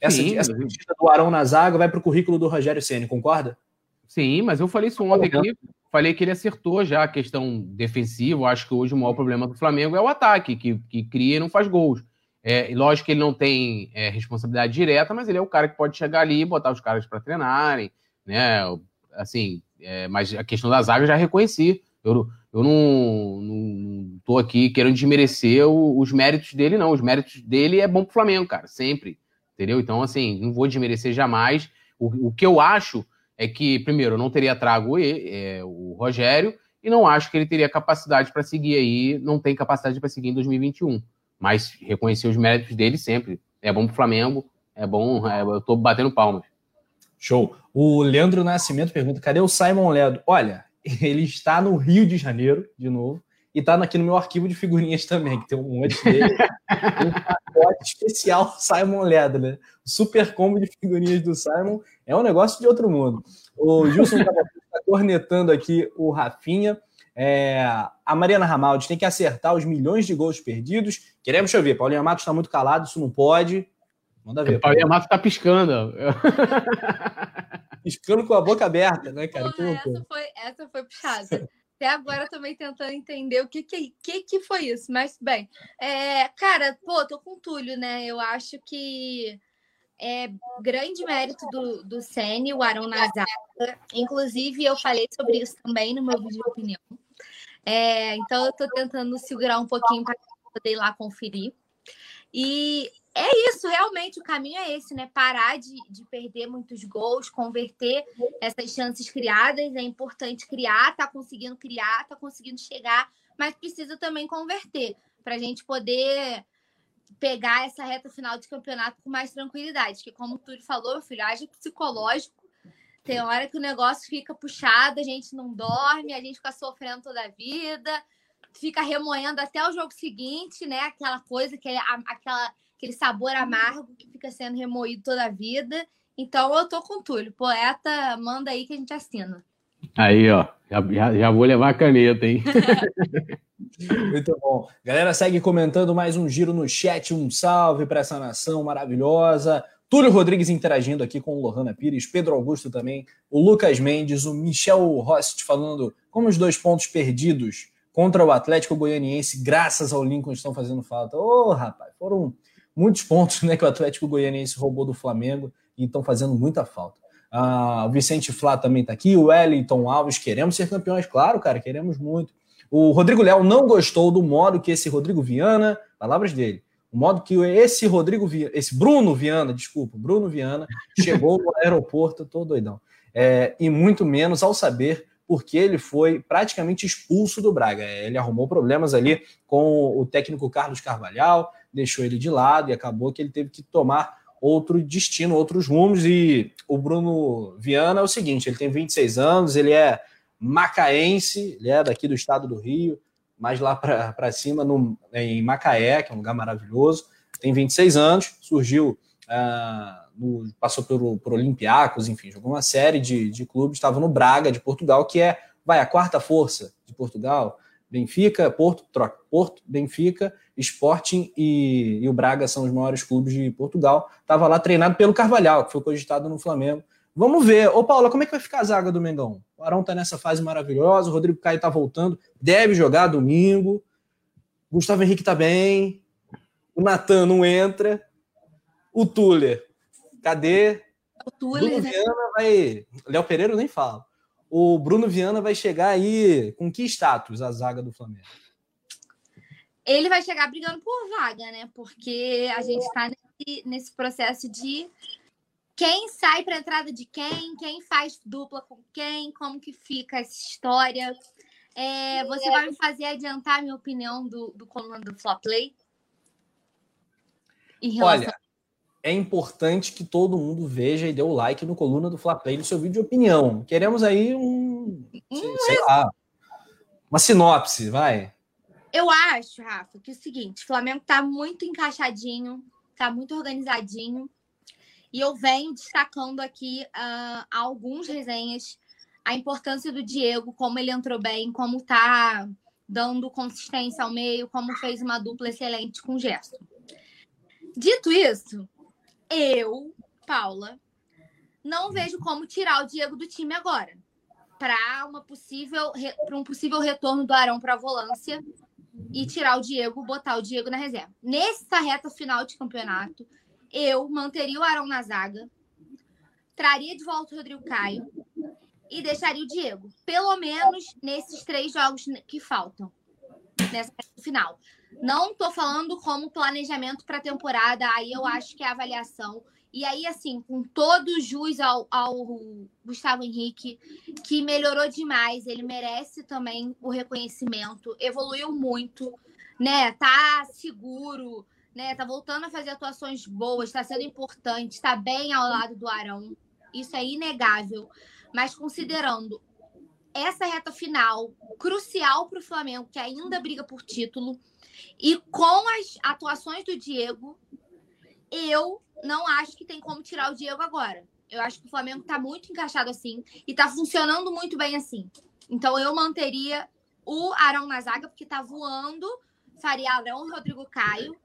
Essa, Sim, essa do Arão na zaga vai para o currículo do Rogério Ceni, concorda? Sim, mas eu falei isso ontem aqui. Falei que ele acertou já a questão defensiva. Acho que hoje o maior problema do Flamengo é o ataque, que, que cria e não faz gols. É, lógico que ele não tem é, responsabilidade direta, mas ele é o cara que pode chegar ali e botar os caras para treinarem, né? Assim, é, mas a questão da zaga eu já reconheci. Eu, eu não, não tô aqui querendo desmerecer os méritos dele, não. Os méritos dele é bom pro Flamengo, cara, sempre. Entendeu? Então, assim, não vou desmerecer jamais. O, o que eu acho é que, primeiro, eu não teria trago é, o Rogério e não acho que ele teria capacidade para seguir aí, não tem capacidade para seguir em 2021. Mas reconhecer os méritos dele sempre. É bom para o Flamengo, é bom, é, eu estou batendo palmas. Show. O Leandro Nascimento pergunta: cadê o Simon Ledo? Olha, <laughs> ele está no Rio de Janeiro, de novo, e está aqui no meu arquivo de figurinhas também, que tem um monte dele. <laughs> um pacote especial Simon né? O super combo de figurinhas do Simon é um negócio de outro mundo. O Gilson está <laughs> cornetando aqui o Rafinha. É, a Mariana Ramaldi tem que acertar os milhões de gols perdidos. Queremos, deixa eu ver, Paulinho Matos está muito calado, isso não pode. Manda ver. Paulinho Matos está piscando. piscando com a boca aberta, né, cara? Porra, essa, foi, essa foi puxada. Até agora também tentando entender o que que, que, que foi isso, mas bem. É, cara, pô, tô com o Túlio, né? Eu acho que é grande mérito do, do Sene, o Arão Nazar. Inclusive, eu falei sobre isso também no meu vídeo de opinião. É, então, eu estou tentando segurar um pouquinho para poder ir lá conferir. E é isso, realmente, o caminho é esse, né? Parar de, de perder muitos gols, converter essas chances criadas. É importante criar, tá conseguindo criar, tá conseguindo chegar, mas precisa também converter para a gente poder pegar essa reta final de campeonato com mais tranquilidade. Que, como o Túlio falou, meu filho, age psicológico. Tem hora que o negócio fica puxado, a gente não dorme, a gente fica sofrendo toda a vida, fica remoendo até o jogo seguinte, né? Aquela coisa, que é aquela, aquele sabor amargo que fica sendo remoído toda a vida. Então eu tô com o Túlio. Poeta, manda aí que a gente assina. Aí, ó, já, já, já vou levar a caneta, hein? <laughs> Muito bom. Galera, segue comentando mais um giro no chat. Um salve para essa nação maravilhosa. Túlio Rodrigues interagindo aqui com o Lohana Pires, Pedro Augusto também, o Lucas Mendes, o Michel Rost falando como os dois pontos perdidos contra o Atlético Goianiense, graças ao Lincoln, estão fazendo falta. Ô, oh, rapaz, foram muitos pontos né, que o Atlético Goianiense roubou do Flamengo e estão fazendo muita falta. Ah, o Vicente Flá também está aqui, o Wellington Alves, queremos ser campeões, claro, cara, queremos muito. O Rodrigo Léo não gostou do modo que esse Rodrigo Viana, palavras dele, o modo que esse Rodrigo Viana, esse Bruno Viana, desculpa, Bruno Viana, chegou no aeroporto, todo doidão. É, e muito menos ao saber porque ele foi praticamente expulso do Braga. É, ele arrumou problemas ali com o técnico Carlos Carvalhal, deixou ele de lado e acabou que ele teve que tomar outro destino, outros rumos. E o Bruno Viana é o seguinte: ele tem 26 anos, ele é macaense, ele é daqui do estado do Rio, mais lá para cima, no, em Macaé, que é um lugar maravilhoso. Tem 26 anos, surgiu, uh, no, passou por, por Olympiacos, enfim, jogou uma série de, de clubes, estava no Braga, de Portugal, que é, vai, a quarta força de Portugal. Benfica, Porto, troca, Porto, Benfica, Sporting e, e o Braga são os maiores clubes de Portugal. Estava lá treinado pelo Carvalhal, que foi cogitado no Flamengo. Vamos ver. Ô, Paula, como é que vai ficar a zaga do Mengão? O Arão tá nessa fase maravilhosa, o Rodrigo Caio tá voltando, deve jogar domingo. Gustavo Henrique tá bem. O Natan não entra. O Tuller, cadê? O Tuller, né? Vai. Léo Pereira nem fala. O Bruno Viana vai chegar aí com que status a zaga do Flamengo? Ele vai chegar brigando por vaga, né? Porque a gente está nesse, nesse processo de quem sai para a entrada de quem, quem faz dupla com quem, como que fica essa história. É, você vai me fazer adiantar a minha opinião do, do comando do Flop Play? Relação... Olha, é importante que todo mundo veja e dê o like no coluna do Flop Play no seu vídeo de opinião. Queremos aí um, hum, sei lá, uma sinopse, vai. Eu acho, Rafa, que é o seguinte, o Flamengo está muito encaixadinho, está muito organizadinho. E eu venho destacando aqui uh, alguns resenhas a importância do Diego, como ele entrou bem, como tá dando consistência ao meio, como fez uma dupla excelente com o Gerson. Dito isso, eu, Paula, não vejo como tirar o Diego do time agora para uma possível para um possível retorno do Arão para a volância e tirar o Diego, botar o Diego na reserva. Nessa reta final de campeonato, eu manteria o Arão na zaga, traria de volta o Rodrigo Caio e deixaria o Diego. Pelo menos nesses três jogos que faltam, nessa final. Não estou falando como planejamento para a temporada, aí eu acho que é avaliação. E aí, assim, com todo o jus ao, ao Gustavo Henrique, que melhorou demais, ele merece também o reconhecimento, evoluiu muito, né? Tá seguro, né? Tá voltando a fazer atuações boas, está sendo importante, está bem ao lado do Arão. Isso é inegável. Mas considerando essa reta final crucial para o Flamengo, que ainda briga por título, e com as atuações do Diego, eu não acho que tem como tirar o Diego agora. Eu acho que o Flamengo está muito encaixado assim e está funcionando muito bem assim. Então eu manteria o Arão na zaga, porque está voando, faria Arão e Rodrigo Caio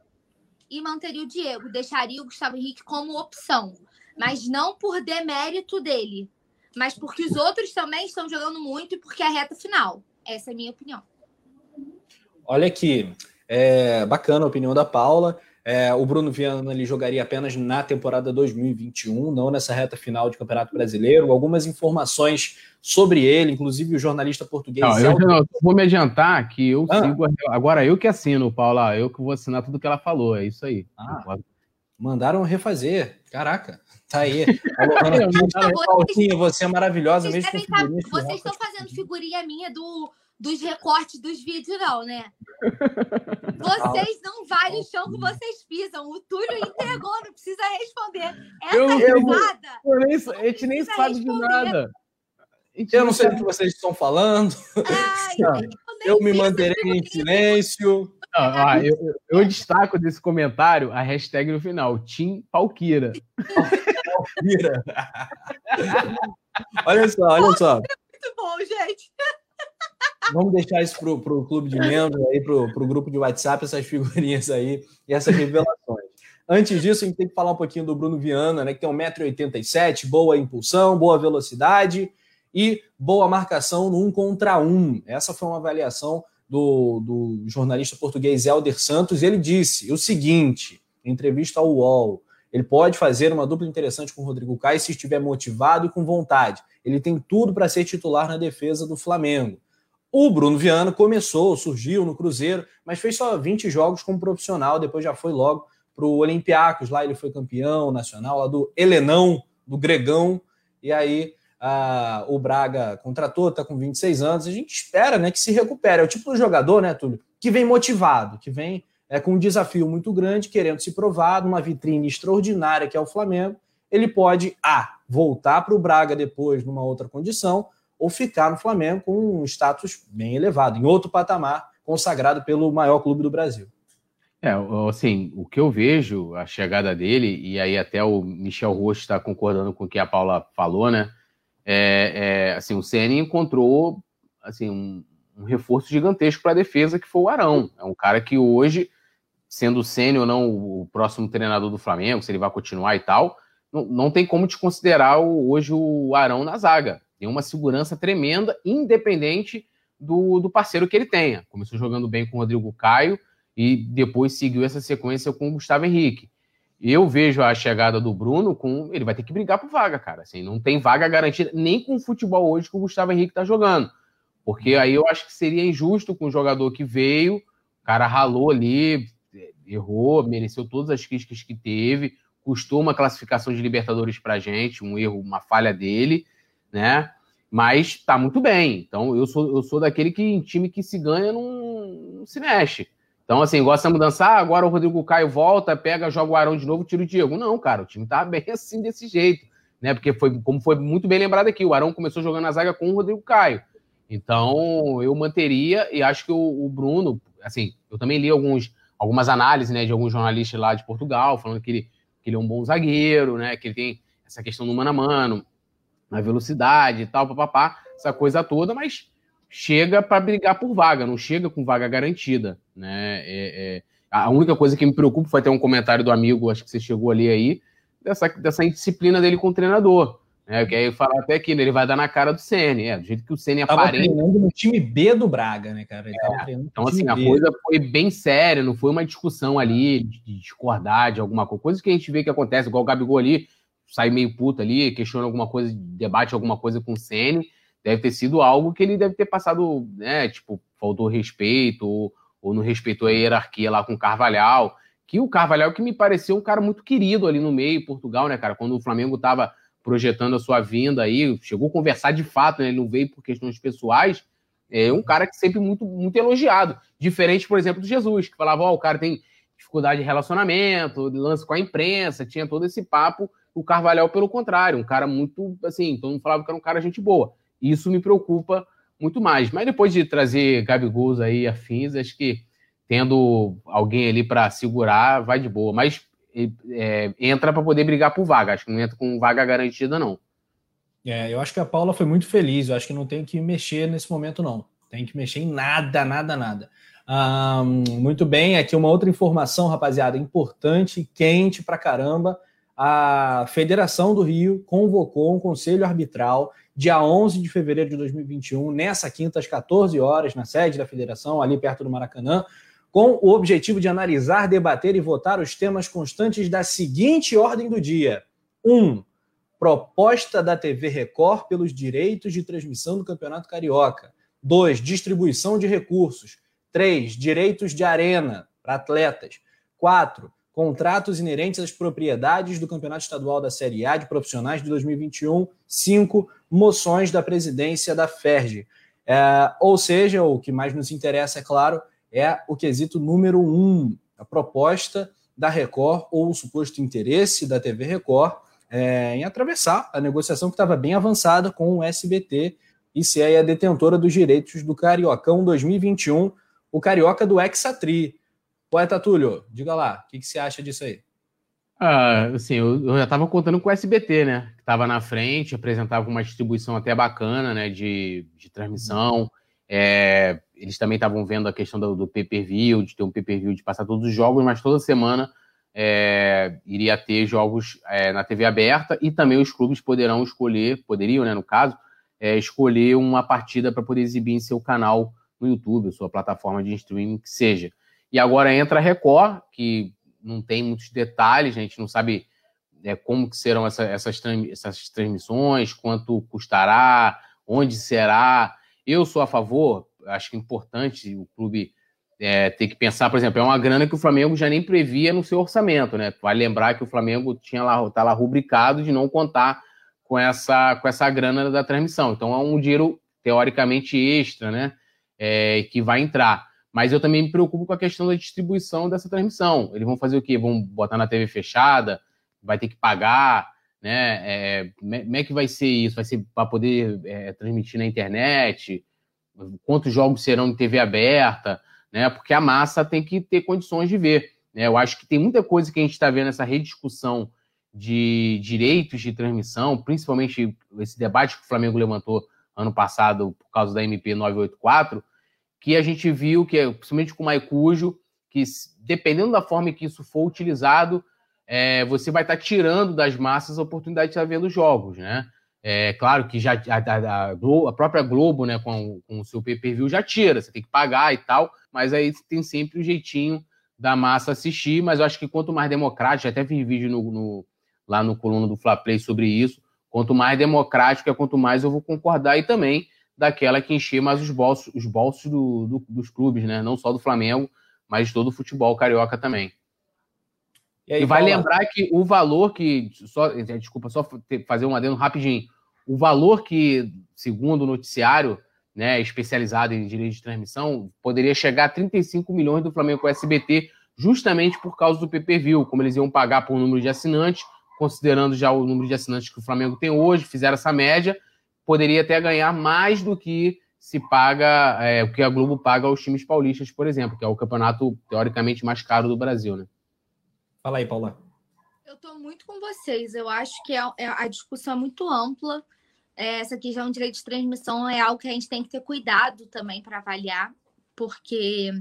e manteria o Diego, deixaria o Gustavo Henrique como opção, mas não por demérito dele, mas porque os outros também estão jogando muito e porque é a reta final. Essa é a minha opinião. Olha aqui, é bacana a opinião da Paula. É, o Bruno Viana ele jogaria apenas na temporada 2021, não nessa reta final de Campeonato Brasileiro. Algumas informações sobre ele, inclusive o jornalista português. Não, eu, não, vou me adiantar que eu ah. sigo. Agora eu que assino, Paula. Eu que vou assinar tudo que ela falou. É isso aí. Ah, mandaram refazer. Caraca. Tá aí. <laughs> Paulinho, você é maravilhosa vocês mesmo. Tá, vocês estão fazendo figurinha minha do dos recortes dos vídeos, não, né? Vocês <laughs> não valem o chão que vocês pisam. O Túlio entregou, não precisa responder. Essa eu, risada. Eu, nem, a gente nem sabe responder. de nada. Eu não sei do que vocês estão falando. Ai, eu, me manterei em silêncio. Não, ó, eu, eu, destaco desse comentário a hashtag no final: Tim Palquira. <laughs> olha só, olha só. Muito bom, gente. Vamos deixar isso para o clube de membros, aí, para o grupo de WhatsApp, essas figurinhas aí e essas revelações. Antes disso, a gente tem que falar um pouquinho do Bruno Viana, né, que tem 1,87m, boa impulsão, boa velocidade e boa marcação no um contra um. Essa foi uma avaliação do, do jornalista português Helder Santos. Ele disse o seguinte, em entrevista ao UOL, ele pode fazer uma dupla interessante com o Rodrigo Caio se estiver motivado e com vontade. Ele tem tudo para ser titular na defesa do Flamengo. O Bruno Viana começou, surgiu no Cruzeiro, mas fez só 20 jogos como profissional, depois já foi logo para o Olympiacos, lá ele foi campeão nacional, lá do Helenão, do Gregão, e aí a, o Braga contratou, está com 26 anos, a gente espera né, que se recupere. É o tipo de jogador, né, Túlio, que vem motivado, que vem é, com um desafio muito grande, querendo se provar numa vitrine extraordinária que é o Flamengo. Ele pode, A, voltar para o Braga depois numa outra condição, ou ficar no Flamengo com um status bem elevado, em outro patamar, consagrado pelo maior clube do Brasil. É, assim, o que eu vejo, a chegada dele, e aí até o Michel Rocha está concordando com o que a Paula falou, né? É, é assim, o CN encontrou assim, um, um reforço gigantesco para a defesa, que foi o Arão. É um cara que hoje, sendo sênior ou não o próximo treinador do Flamengo, se ele vai continuar e tal, não, não tem como te considerar o, hoje o Arão na zaga. Tem uma segurança tremenda, independente do, do parceiro que ele tenha. Começou jogando bem com o Rodrigo Caio, e depois seguiu essa sequência com o Gustavo Henrique. Eu vejo a chegada do Bruno com. Ele vai ter que brigar por vaga, cara. Assim, não tem vaga garantida nem com o futebol hoje que o Gustavo Henrique está jogando. Porque aí eu acho que seria injusto com o jogador que veio, o cara ralou ali, errou, mereceu todas as críticas que teve, custou uma classificação de Libertadores pra gente, um erro, uma falha dele, né? Mas tá muito bem. Então eu sou, eu sou daquele que em time que se ganha não, não se mexe. Então, assim, gosta de mudança, ah, agora o Rodrigo Caio volta, pega, joga o Arão de novo, tira o Diego. Não, cara, o time tá bem <laughs> assim, desse jeito, né? Porque foi, como foi muito bem lembrado aqui, o Arão começou jogando na zaga com o Rodrigo Caio. Então, eu manteria, e acho que o, o Bruno, assim, eu também li alguns, algumas análises, né, de alguns jornalistas lá de Portugal, falando que ele, que ele é um bom zagueiro, né, que ele tem essa questão do mano a mano, na velocidade e tal, papapá, essa coisa toda, mas chega para brigar por vaga, não chega com vaga garantida, né? É, é, a única coisa que me preocupa foi ter um comentário do amigo, acho que você chegou ali aí, dessa, dessa indisciplina dele com o treinador. Né? Que aí fala até que ele vai dar na cara do CN, é, do jeito que o CN aparenta. treinando no time B do Braga, né, cara? É, então, assim, a B. coisa foi bem séria, não foi uma discussão ali de discordar de alguma coisa, coisa que a gente vê que acontece, igual o Gabigol ali, sai meio puto ali, questiona alguma coisa, debate alguma coisa com o CN deve ter sido algo que ele deve ter passado, né? Tipo, faltou respeito, ou, ou não respeitou a hierarquia lá com o Carvalhal. Que o Carvalhal que me pareceu um cara muito querido ali no meio, Portugal, né, cara? Quando o Flamengo estava projetando a sua vinda aí, chegou a conversar de fato, né? Ele não veio por questões pessoais. É um cara que sempre muito, muito elogiado. Diferente, por exemplo, do Jesus, que falava, ó, oh, o cara tem dificuldade de relacionamento, lance com a imprensa, tinha todo esse papo. O Carvalhal, pelo contrário, um cara muito, assim, todo mundo falava que era um cara gente boa. Isso me preocupa muito mais. Mas depois de trazer Gabigol aí afins, acho que tendo alguém ali para segurar, vai de boa. Mas é, entra para poder brigar por vaga. Acho que não entra com vaga garantida, não. É, eu acho que a Paula foi muito feliz. Eu acho que não tem que mexer nesse momento, não. Tem que mexer em nada, nada, nada. Um, muito bem, aqui uma outra informação, rapaziada, importante, quente pra caramba. A Federação do Rio convocou um conselho arbitral dia 11 de fevereiro de 2021, nessa quinta, às 14 horas, na sede da federação, ali perto do Maracanã, com o objetivo de analisar, debater e votar os temas constantes da seguinte ordem do dia: 1. Um, proposta da TV Record pelos direitos de transmissão do Campeonato Carioca. 2. Distribuição de recursos. 3. Direitos de arena para atletas. 4 contratos inerentes às propriedades do Campeonato Estadual da Série A de profissionais de 2021, cinco moções da presidência da FERJ. É, ou seja, o que mais nos interessa, é claro, é o quesito número um, a proposta da Record ou o suposto interesse da TV Record é, em atravessar a negociação que estava bem avançada com o SBT e ser a detentora dos direitos do Cariocão 2021, o Carioca do Exatri. Poeta Túlio, diga lá, o que, que você acha disso aí? Ah, assim, eu, eu já estava contando com o SBT, né? Que estava na frente, apresentava uma distribuição até bacana, né? De, de transmissão. É, eles também estavam vendo a questão do, do pay-per-view, de ter um pay-per-view de passar todos os jogos, mas toda semana é, iria ter jogos é, na TV aberta e também os clubes poderão escolher, poderiam, né, no caso, é, escolher uma partida para poder exibir em seu canal no YouTube, sua plataforma de streaming que seja. E agora entra a Record, que não tem muitos detalhes, a gente não sabe é, como que serão essa, essas, essas transmissões, quanto custará, onde será. Eu sou a favor, acho que é importante o clube é, ter que pensar, por exemplo, é uma grana que o Flamengo já nem previa no seu orçamento, né? Vai lembrar que o Flamengo tinha lá, tá lá rubricado de não contar com essa, com essa grana da transmissão. Então é um dinheiro teoricamente extra, né? É, que vai entrar. Mas eu também me preocupo com a questão da distribuição dessa transmissão. Eles vão fazer o quê? Vão botar na TV fechada? Vai ter que pagar? Né? É, como é que vai ser isso? Vai ser para poder é, transmitir na internet? Quantos jogos serão em TV aberta? Né? Porque a massa tem que ter condições de ver. Né? Eu acho que tem muita coisa que a gente está vendo nessa rediscussão de direitos de transmissão, principalmente esse debate que o Flamengo levantou ano passado por causa da MP 984, que a gente viu que, principalmente com o Maicujo, que dependendo da forma que isso for utilizado, é, você vai estar tá tirando das massas a oportunidade de estar vendo jogos, né? É claro que já a, a, a própria Globo, né, com, com o seu pay-per-view já tira, você tem que pagar e tal, mas aí tem sempre o jeitinho da massa assistir, mas eu acho que quanto mais democrático, até vi vídeo no, no lá no coluna do Fla Play sobre isso. Quanto mais democrático é quanto mais eu vou concordar e também daquela que encher mais os bolsos, os bolsos do, do, dos clubes, né? Não só do Flamengo, mas de todo o futebol carioca também. E, aí, e vai lembrar que o valor que. Só, é, desculpa, só fazer um adendo rapidinho. O valor que, segundo o noticiário, né, especializado em direito de transmissão, poderia chegar a 35 milhões do Flamengo com o SBT, justamente por causa do PPV, como eles iam pagar por número de assinantes considerando já o número de assinantes que o Flamengo tem hoje, fizeram essa média, poderia até ganhar mais do que se paga, é, o que a Globo paga aos times paulistas, por exemplo, que é o campeonato teoricamente mais caro do Brasil, né? Fala aí, Paula. Eu estou muito com vocês. Eu acho que a, é, é, a discussão é muito ampla. É, essa questão de direito de transmissão é algo que a gente tem que ter cuidado também para avaliar, porque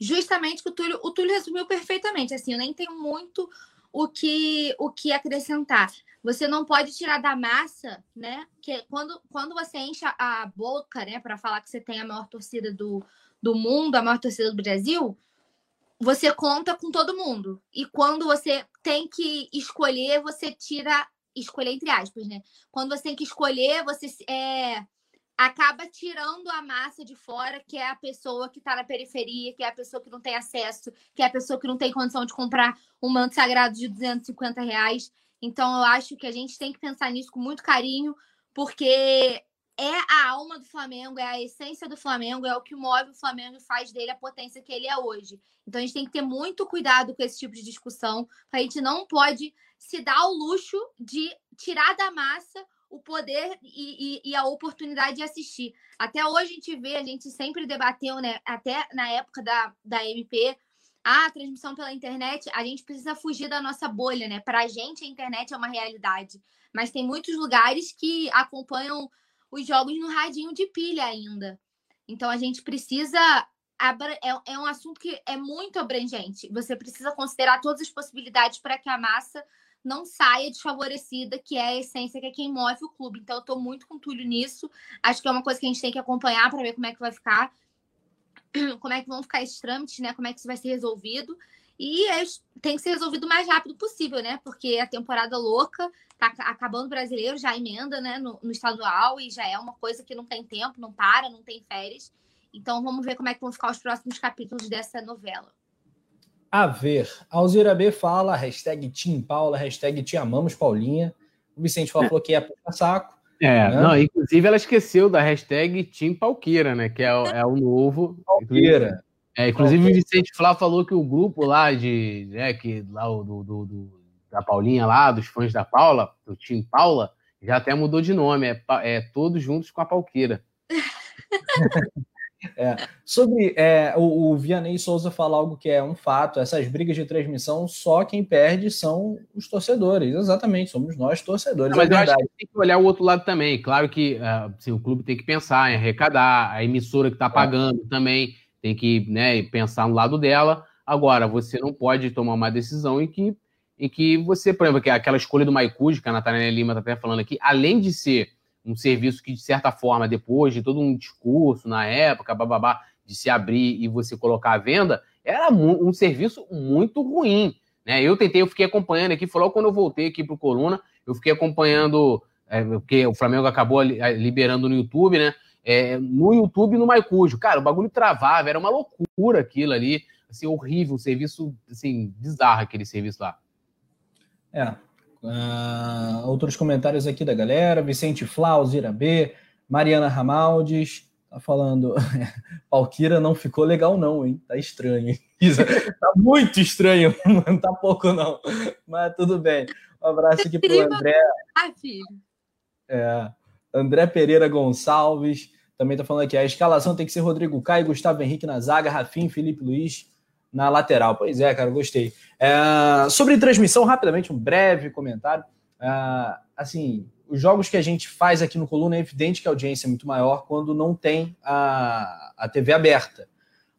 justamente o Túlio, o Túlio resumiu perfeitamente. Assim, eu nem tenho muito o que, o que acrescentar. Você não pode tirar da massa, né? Que quando, quando você enche a boca, né, para falar que você tem a maior torcida do, do mundo, a maior torcida do Brasil, você conta com todo mundo. E quando você tem que escolher, você tira escolher entre aspas, né? Quando você tem que escolher, você é, acaba tirando a massa de fora, que é a pessoa que está na periferia, que é a pessoa que não tem acesso, que é a pessoa que não tem condição de comprar um manto sagrado de 250 reais. Então, eu acho que a gente tem que pensar nisso com muito carinho, porque é a alma do Flamengo, é a essência do Flamengo, é o que move o Flamengo e faz dele a potência que ele é hoje. Então, a gente tem que ter muito cuidado com esse tipo de discussão, a gente não pode se dar o luxo de tirar da massa o poder e, e, e, a oportunidade de assistir. Até hoje a gente vê, a gente sempre debateu, né? Até na época da, da MP, a transmissão pela internet, a gente precisa fugir da nossa bolha, né? Para a gente, a internet é uma realidade. Mas tem muitos lugares que acompanham os jogos no radinho de pilha ainda. Então a gente precisa. É, é um assunto que é muito abrangente. Você precisa considerar todas as possibilidades para que a massa não saia desfavorecida, que é a essência, que é quem move o clube. Então, eu estou muito com Túlio nisso. Acho que é uma coisa que a gente tem que acompanhar para ver como é que vai ficar, <clears throat> como é que vão ficar esses trâmites, né? Como é que isso vai ser resolvido. E tem que ser resolvido o mais rápido possível, né? Porque a temporada louca tá acabando o brasileiro, já emenda, né, no, no estadual, e já é uma coisa que não tem tempo, não para, não tem férias. Então, vamos ver como é que vão ficar os próximos capítulos dessa novela a ver. Alzira B fala, hashtag Team Paula, hashtag Te Amamos Paulinha. O Vicente falou é. que é puxa saco. É, né? não, inclusive ela esqueceu da hashtag Team Palqueira, né? Que é, o, é o novo. Palqueira. É, inclusive o Vicente Flá falou que o grupo lá de. Né, que lá do, do, do, da Paulinha lá, dos fãs da Paula, do Team Paula, já até mudou de nome. É, é todos juntos com a Palqueira. <laughs> É. Sobre é, o, o Vianney Souza fala algo que é um fato: essas brigas de transmissão, só quem perde são os torcedores. Exatamente, somos nós torcedores. Não, mas é eu acho que tem que olhar o outro lado também. Claro que uh, assim, o clube tem que pensar em arrecadar, a emissora que está é. pagando é. também tem que né, pensar no lado dela. Agora, você não pode tomar uma decisão em que, em que você, por exemplo, que aquela escolha do Maicujo, que a Natália Lima está até falando aqui, além de ser um serviço que, de certa forma, depois de todo um discurso na época, bababá, de se abrir e você colocar à venda, era um serviço muito ruim. Né? Eu tentei, eu fiquei acompanhando aqui, falou quando eu voltei aqui para o Coluna, eu fiquei acompanhando, é, porque o Flamengo acabou liberando no YouTube, né? É, no YouTube no Maicujo. Cara, o bagulho travava, era uma loucura aquilo ali, assim, horrível, um serviço, assim, bizarro aquele serviço lá. É, Uh, outros comentários aqui da galera. Vicente Flaus, Ira B, Mariana Ramaldes, tá falando. <laughs> Palquira não ficou legal, não, hein? Tá estranho, hein? <laughs> tá muito estranho, <laughs> não tá pouco, não. Mas tudo bem. Um abraço aqui pro André. Ah, filho. É, André Pereira Gonçalves também tá falando aqui. A escalação tem que ser Rodrigo Caio, Gustavo Henrique na zaga, Rafinha, Felipe Luiz na lateral. Pois é, cara, gostei. É, sobre transmissão, rapidamente, um breve comentário. É, assim, os jogos que a gente faz aqui no Coluna é evidente que a audiência é muito maior quando não tem a, a TV aberta.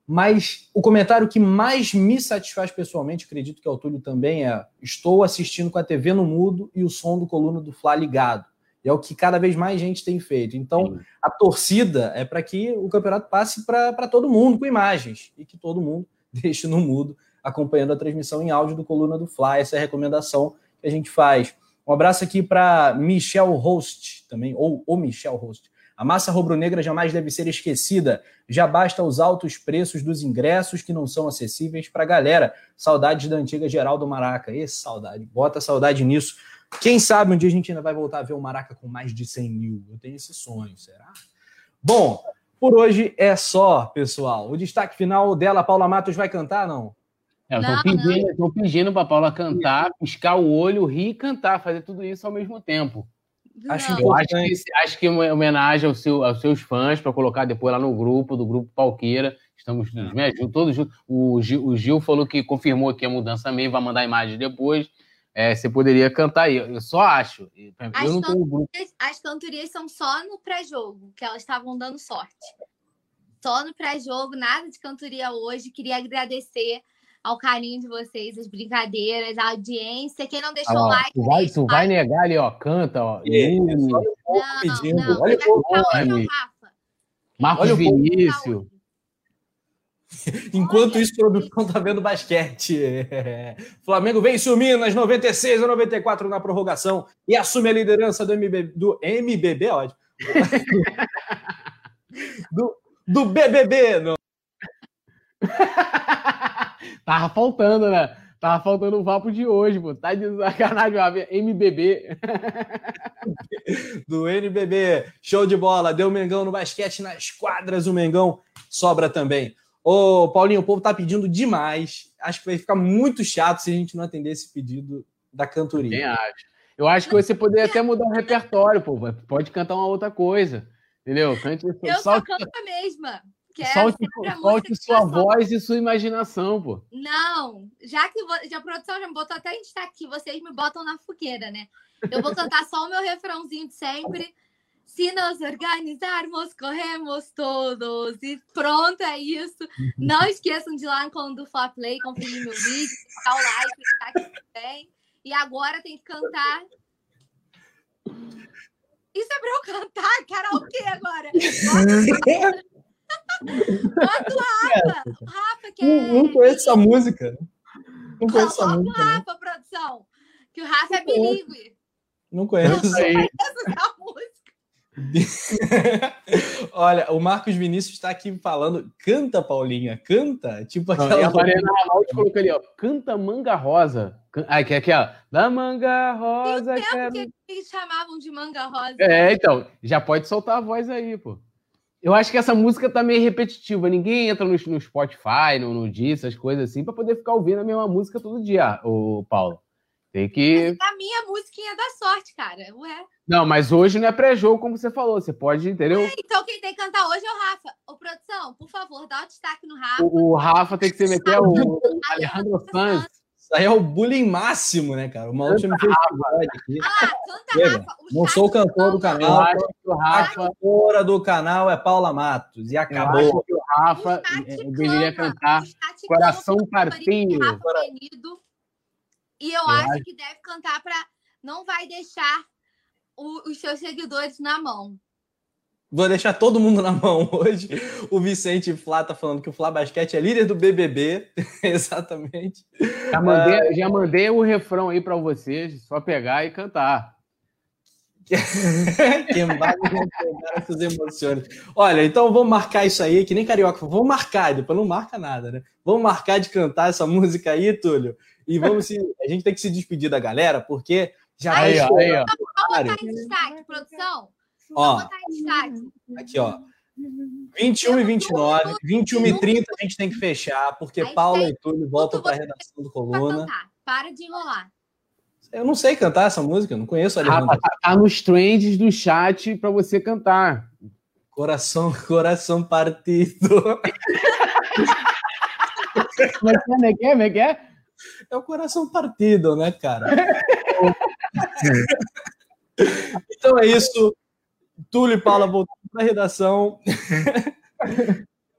Mas o comentário que mais me satisfaz pessoalmente, acredito que o Túlio também é: estou assistindo com a TV no mudo e o som do Coluna do Fla ligado. E é o que cada vez mais gente tem feito. Então, Sim. a torcida é para que o campeonato passe para todo mundo com imagens e que todo mundo <laughs> deixe no mudo, acompanhando a transmissão em áudio do Coluna do Fly. Essa é a recomendação que a gente faz. Um abraço aqui para Michel Host também, ou o Michel Host. A massa rubro-negra jamais deve ser esquecida. Já basta os altos preços dos ingressos que não são acessíveis para a galera. Saudades da antiga Geraldo Maraca. Esse saudade. Bota saudade nisso. Quem sabe um dia a gente ainda vai voltar a ver o Maraca com mais de 100 mil. Eu tenho esse sonho, será? Bom, por hoje é só, pessoal. O destaque final dela, Paula Matos, vai cantar, não? É, eu tô pedindo, pedindo para Paula cantar, piscar o olho, rir e cantar, fazer tudo isso ao mesmo tempo. Acho, eu acho que, acho que uma homenagem ao seu, aos seus fãs, para colocar depois lá no grupo, do grupo Palqueira. Estamos me ajudam, todos juntos. O Gil, o Gil falou que confirmou aqui a mudança mesmo, vai mandar imagem depois. É, você poderia cantar aí. Eu só acho. As, eu não cantorias, as cantorias são só no pré-jogo, que elas estavam dando sorte. Só no pré-jogo, nada de cantoria hoje. Queria agradecer ao carinho de vocês, as brincadeiras, a audiência. Quem não deixou ah, like. Tu vai, tu vai negar ali, ó. Canta, ó. Não, não, Olha o Rafa. Marcos Vinícius. <laughs> Enquanto isso, a produção tá vendo basquete. <laughs> Flamengo vence o Minas 96 a 94 na prorrogação e assume a liderança do MBB, do MBB, ótimo. <laughs> do, do BBB. Não. Tava faltando, né? Tava faltando o vapo de hoje, pô. Tá de sacanagem, MBB. Do NBB. Show de bola. Deu o Mengão no basquete nas quadras. O Mengão sobra também. Ô, Paulinho, o povo tá pedindo demais. Acho que vai ficar muito chato se a gente não atender esse pedido da cantoria. Nem acho. Eu acho que você poderia até mudar o repertório, pô. Pode cantar uma outra coisa. Entendeu? Cante Eu só canto a mesma. Que é solte, solte sua voz e sua imaginação, pô. Não, já que já a produção já me botou até em destaque aqui, vocês me botam na fogueira, né? Eu vou cantar só o meu refrãozinho de sempre. Se nos organizarmos, corremos todos. E pronto, é isso. Não esqueçam de ir lá no canal do Fla Play, conferir meu vídeo, deixar o like, tá aqui também. E agora tem que cantar. Isso é pra eu cantar? Karaokê agora. Bota o Rafa. Rafa, que é... Não, conheço essa música. Não conheço essa música. Bota o Rafa, produção. Que o Rafa é bilíngue. Não conheço. Não conheço essa música. <laughs> Olha, o Marcos Vinícius está aqui falando, canta, Paulinha, canta. Tipo aquela. Não, a colocou ali, ó, canta manga rosa. Ai, que aqui, ó, da manga rosa. Tem quero... que eles chamavam de manga rosa. É, então, já pode soltar a voz aí, pô. Eu acho que essa música tá meio repetitiva. Ninguém entra no, no Spotify, no, no Deezer, essas coisas assim, para poder ficar ouvindo a mesma música todo dia, o Paulo. Tem que. A minha musiquinha da sorte, cara. Ué. Não, mas hoje não é pré-jogo, como você falou. Você pode, entendeu? Ué, então quem tem que cantar hoje é o Rafa. Ô, produção, por favor, dá o destaque no Rafa. O, o Rafa tem que se meter o Alejandro Sanz. Isso aí é o bullying máximo, né, cara? O maluco me fez aqui. Ah, canta Rafa. Não sou o cantor do canal. Eu acho que o Rafa. A cantora do canal é Paula Matos. E acabou. Eu acho que o Rafa deveria cantar Coração Partido. E eu, eu acho, acho que deve cantar para não vai deixar o, os seus seguidores na mão. Vou deixar todo mundo na mão <laughs> hoje. O Vicente Flá tá falando que o Flá Basquete é líder do BBB. <laughs> Exatamente. Já mandei, uh... já mandei o refrão aí para vocês, só pegar e cantar. <laughs> Quem vai pegar essas emoções. Olha, então vamos marcar isso aí, que nem carioca. Vamos marcar, depois não marca nada, né? Vamos marcar de cantar essa música aí, Túlio. E vamos se. A gente tem que se despedir da galera, porque já aí, vai. Aí, ó. Vamos botar em destaque, produção. Ó, botar em destaque. Aqui, ó. 21 e 29, 21 e 30 a gente tem que fechar, porque Paula e Túlio voltam para a redação do Coluna. Para de enrolar. Eu não sei cantar essa música, não conheço a Alejandro. tá, tá nos trends do chat para você cantar. Coração, coração partido. <laughs> Como é que é? Como é que é? É o coração partido, né, cara? <laughs> então é isso. Túlio e Paula voltando para a redação.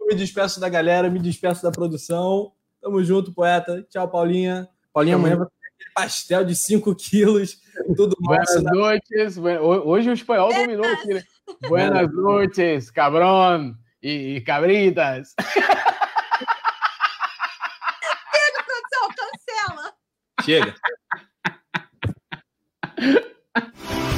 Eu me despeço da galera, me despeço da produção. Tamo junto, poeta. Tchau, Paulinha. Paulinha, amanhã vai ter aquele pastel de 5 quilos. Tudo Buenas noites. Hoje o espanhol dominou aqui, né? Buenas noites, cabrón e, e cabritas. <laughs> Chega. <laughs>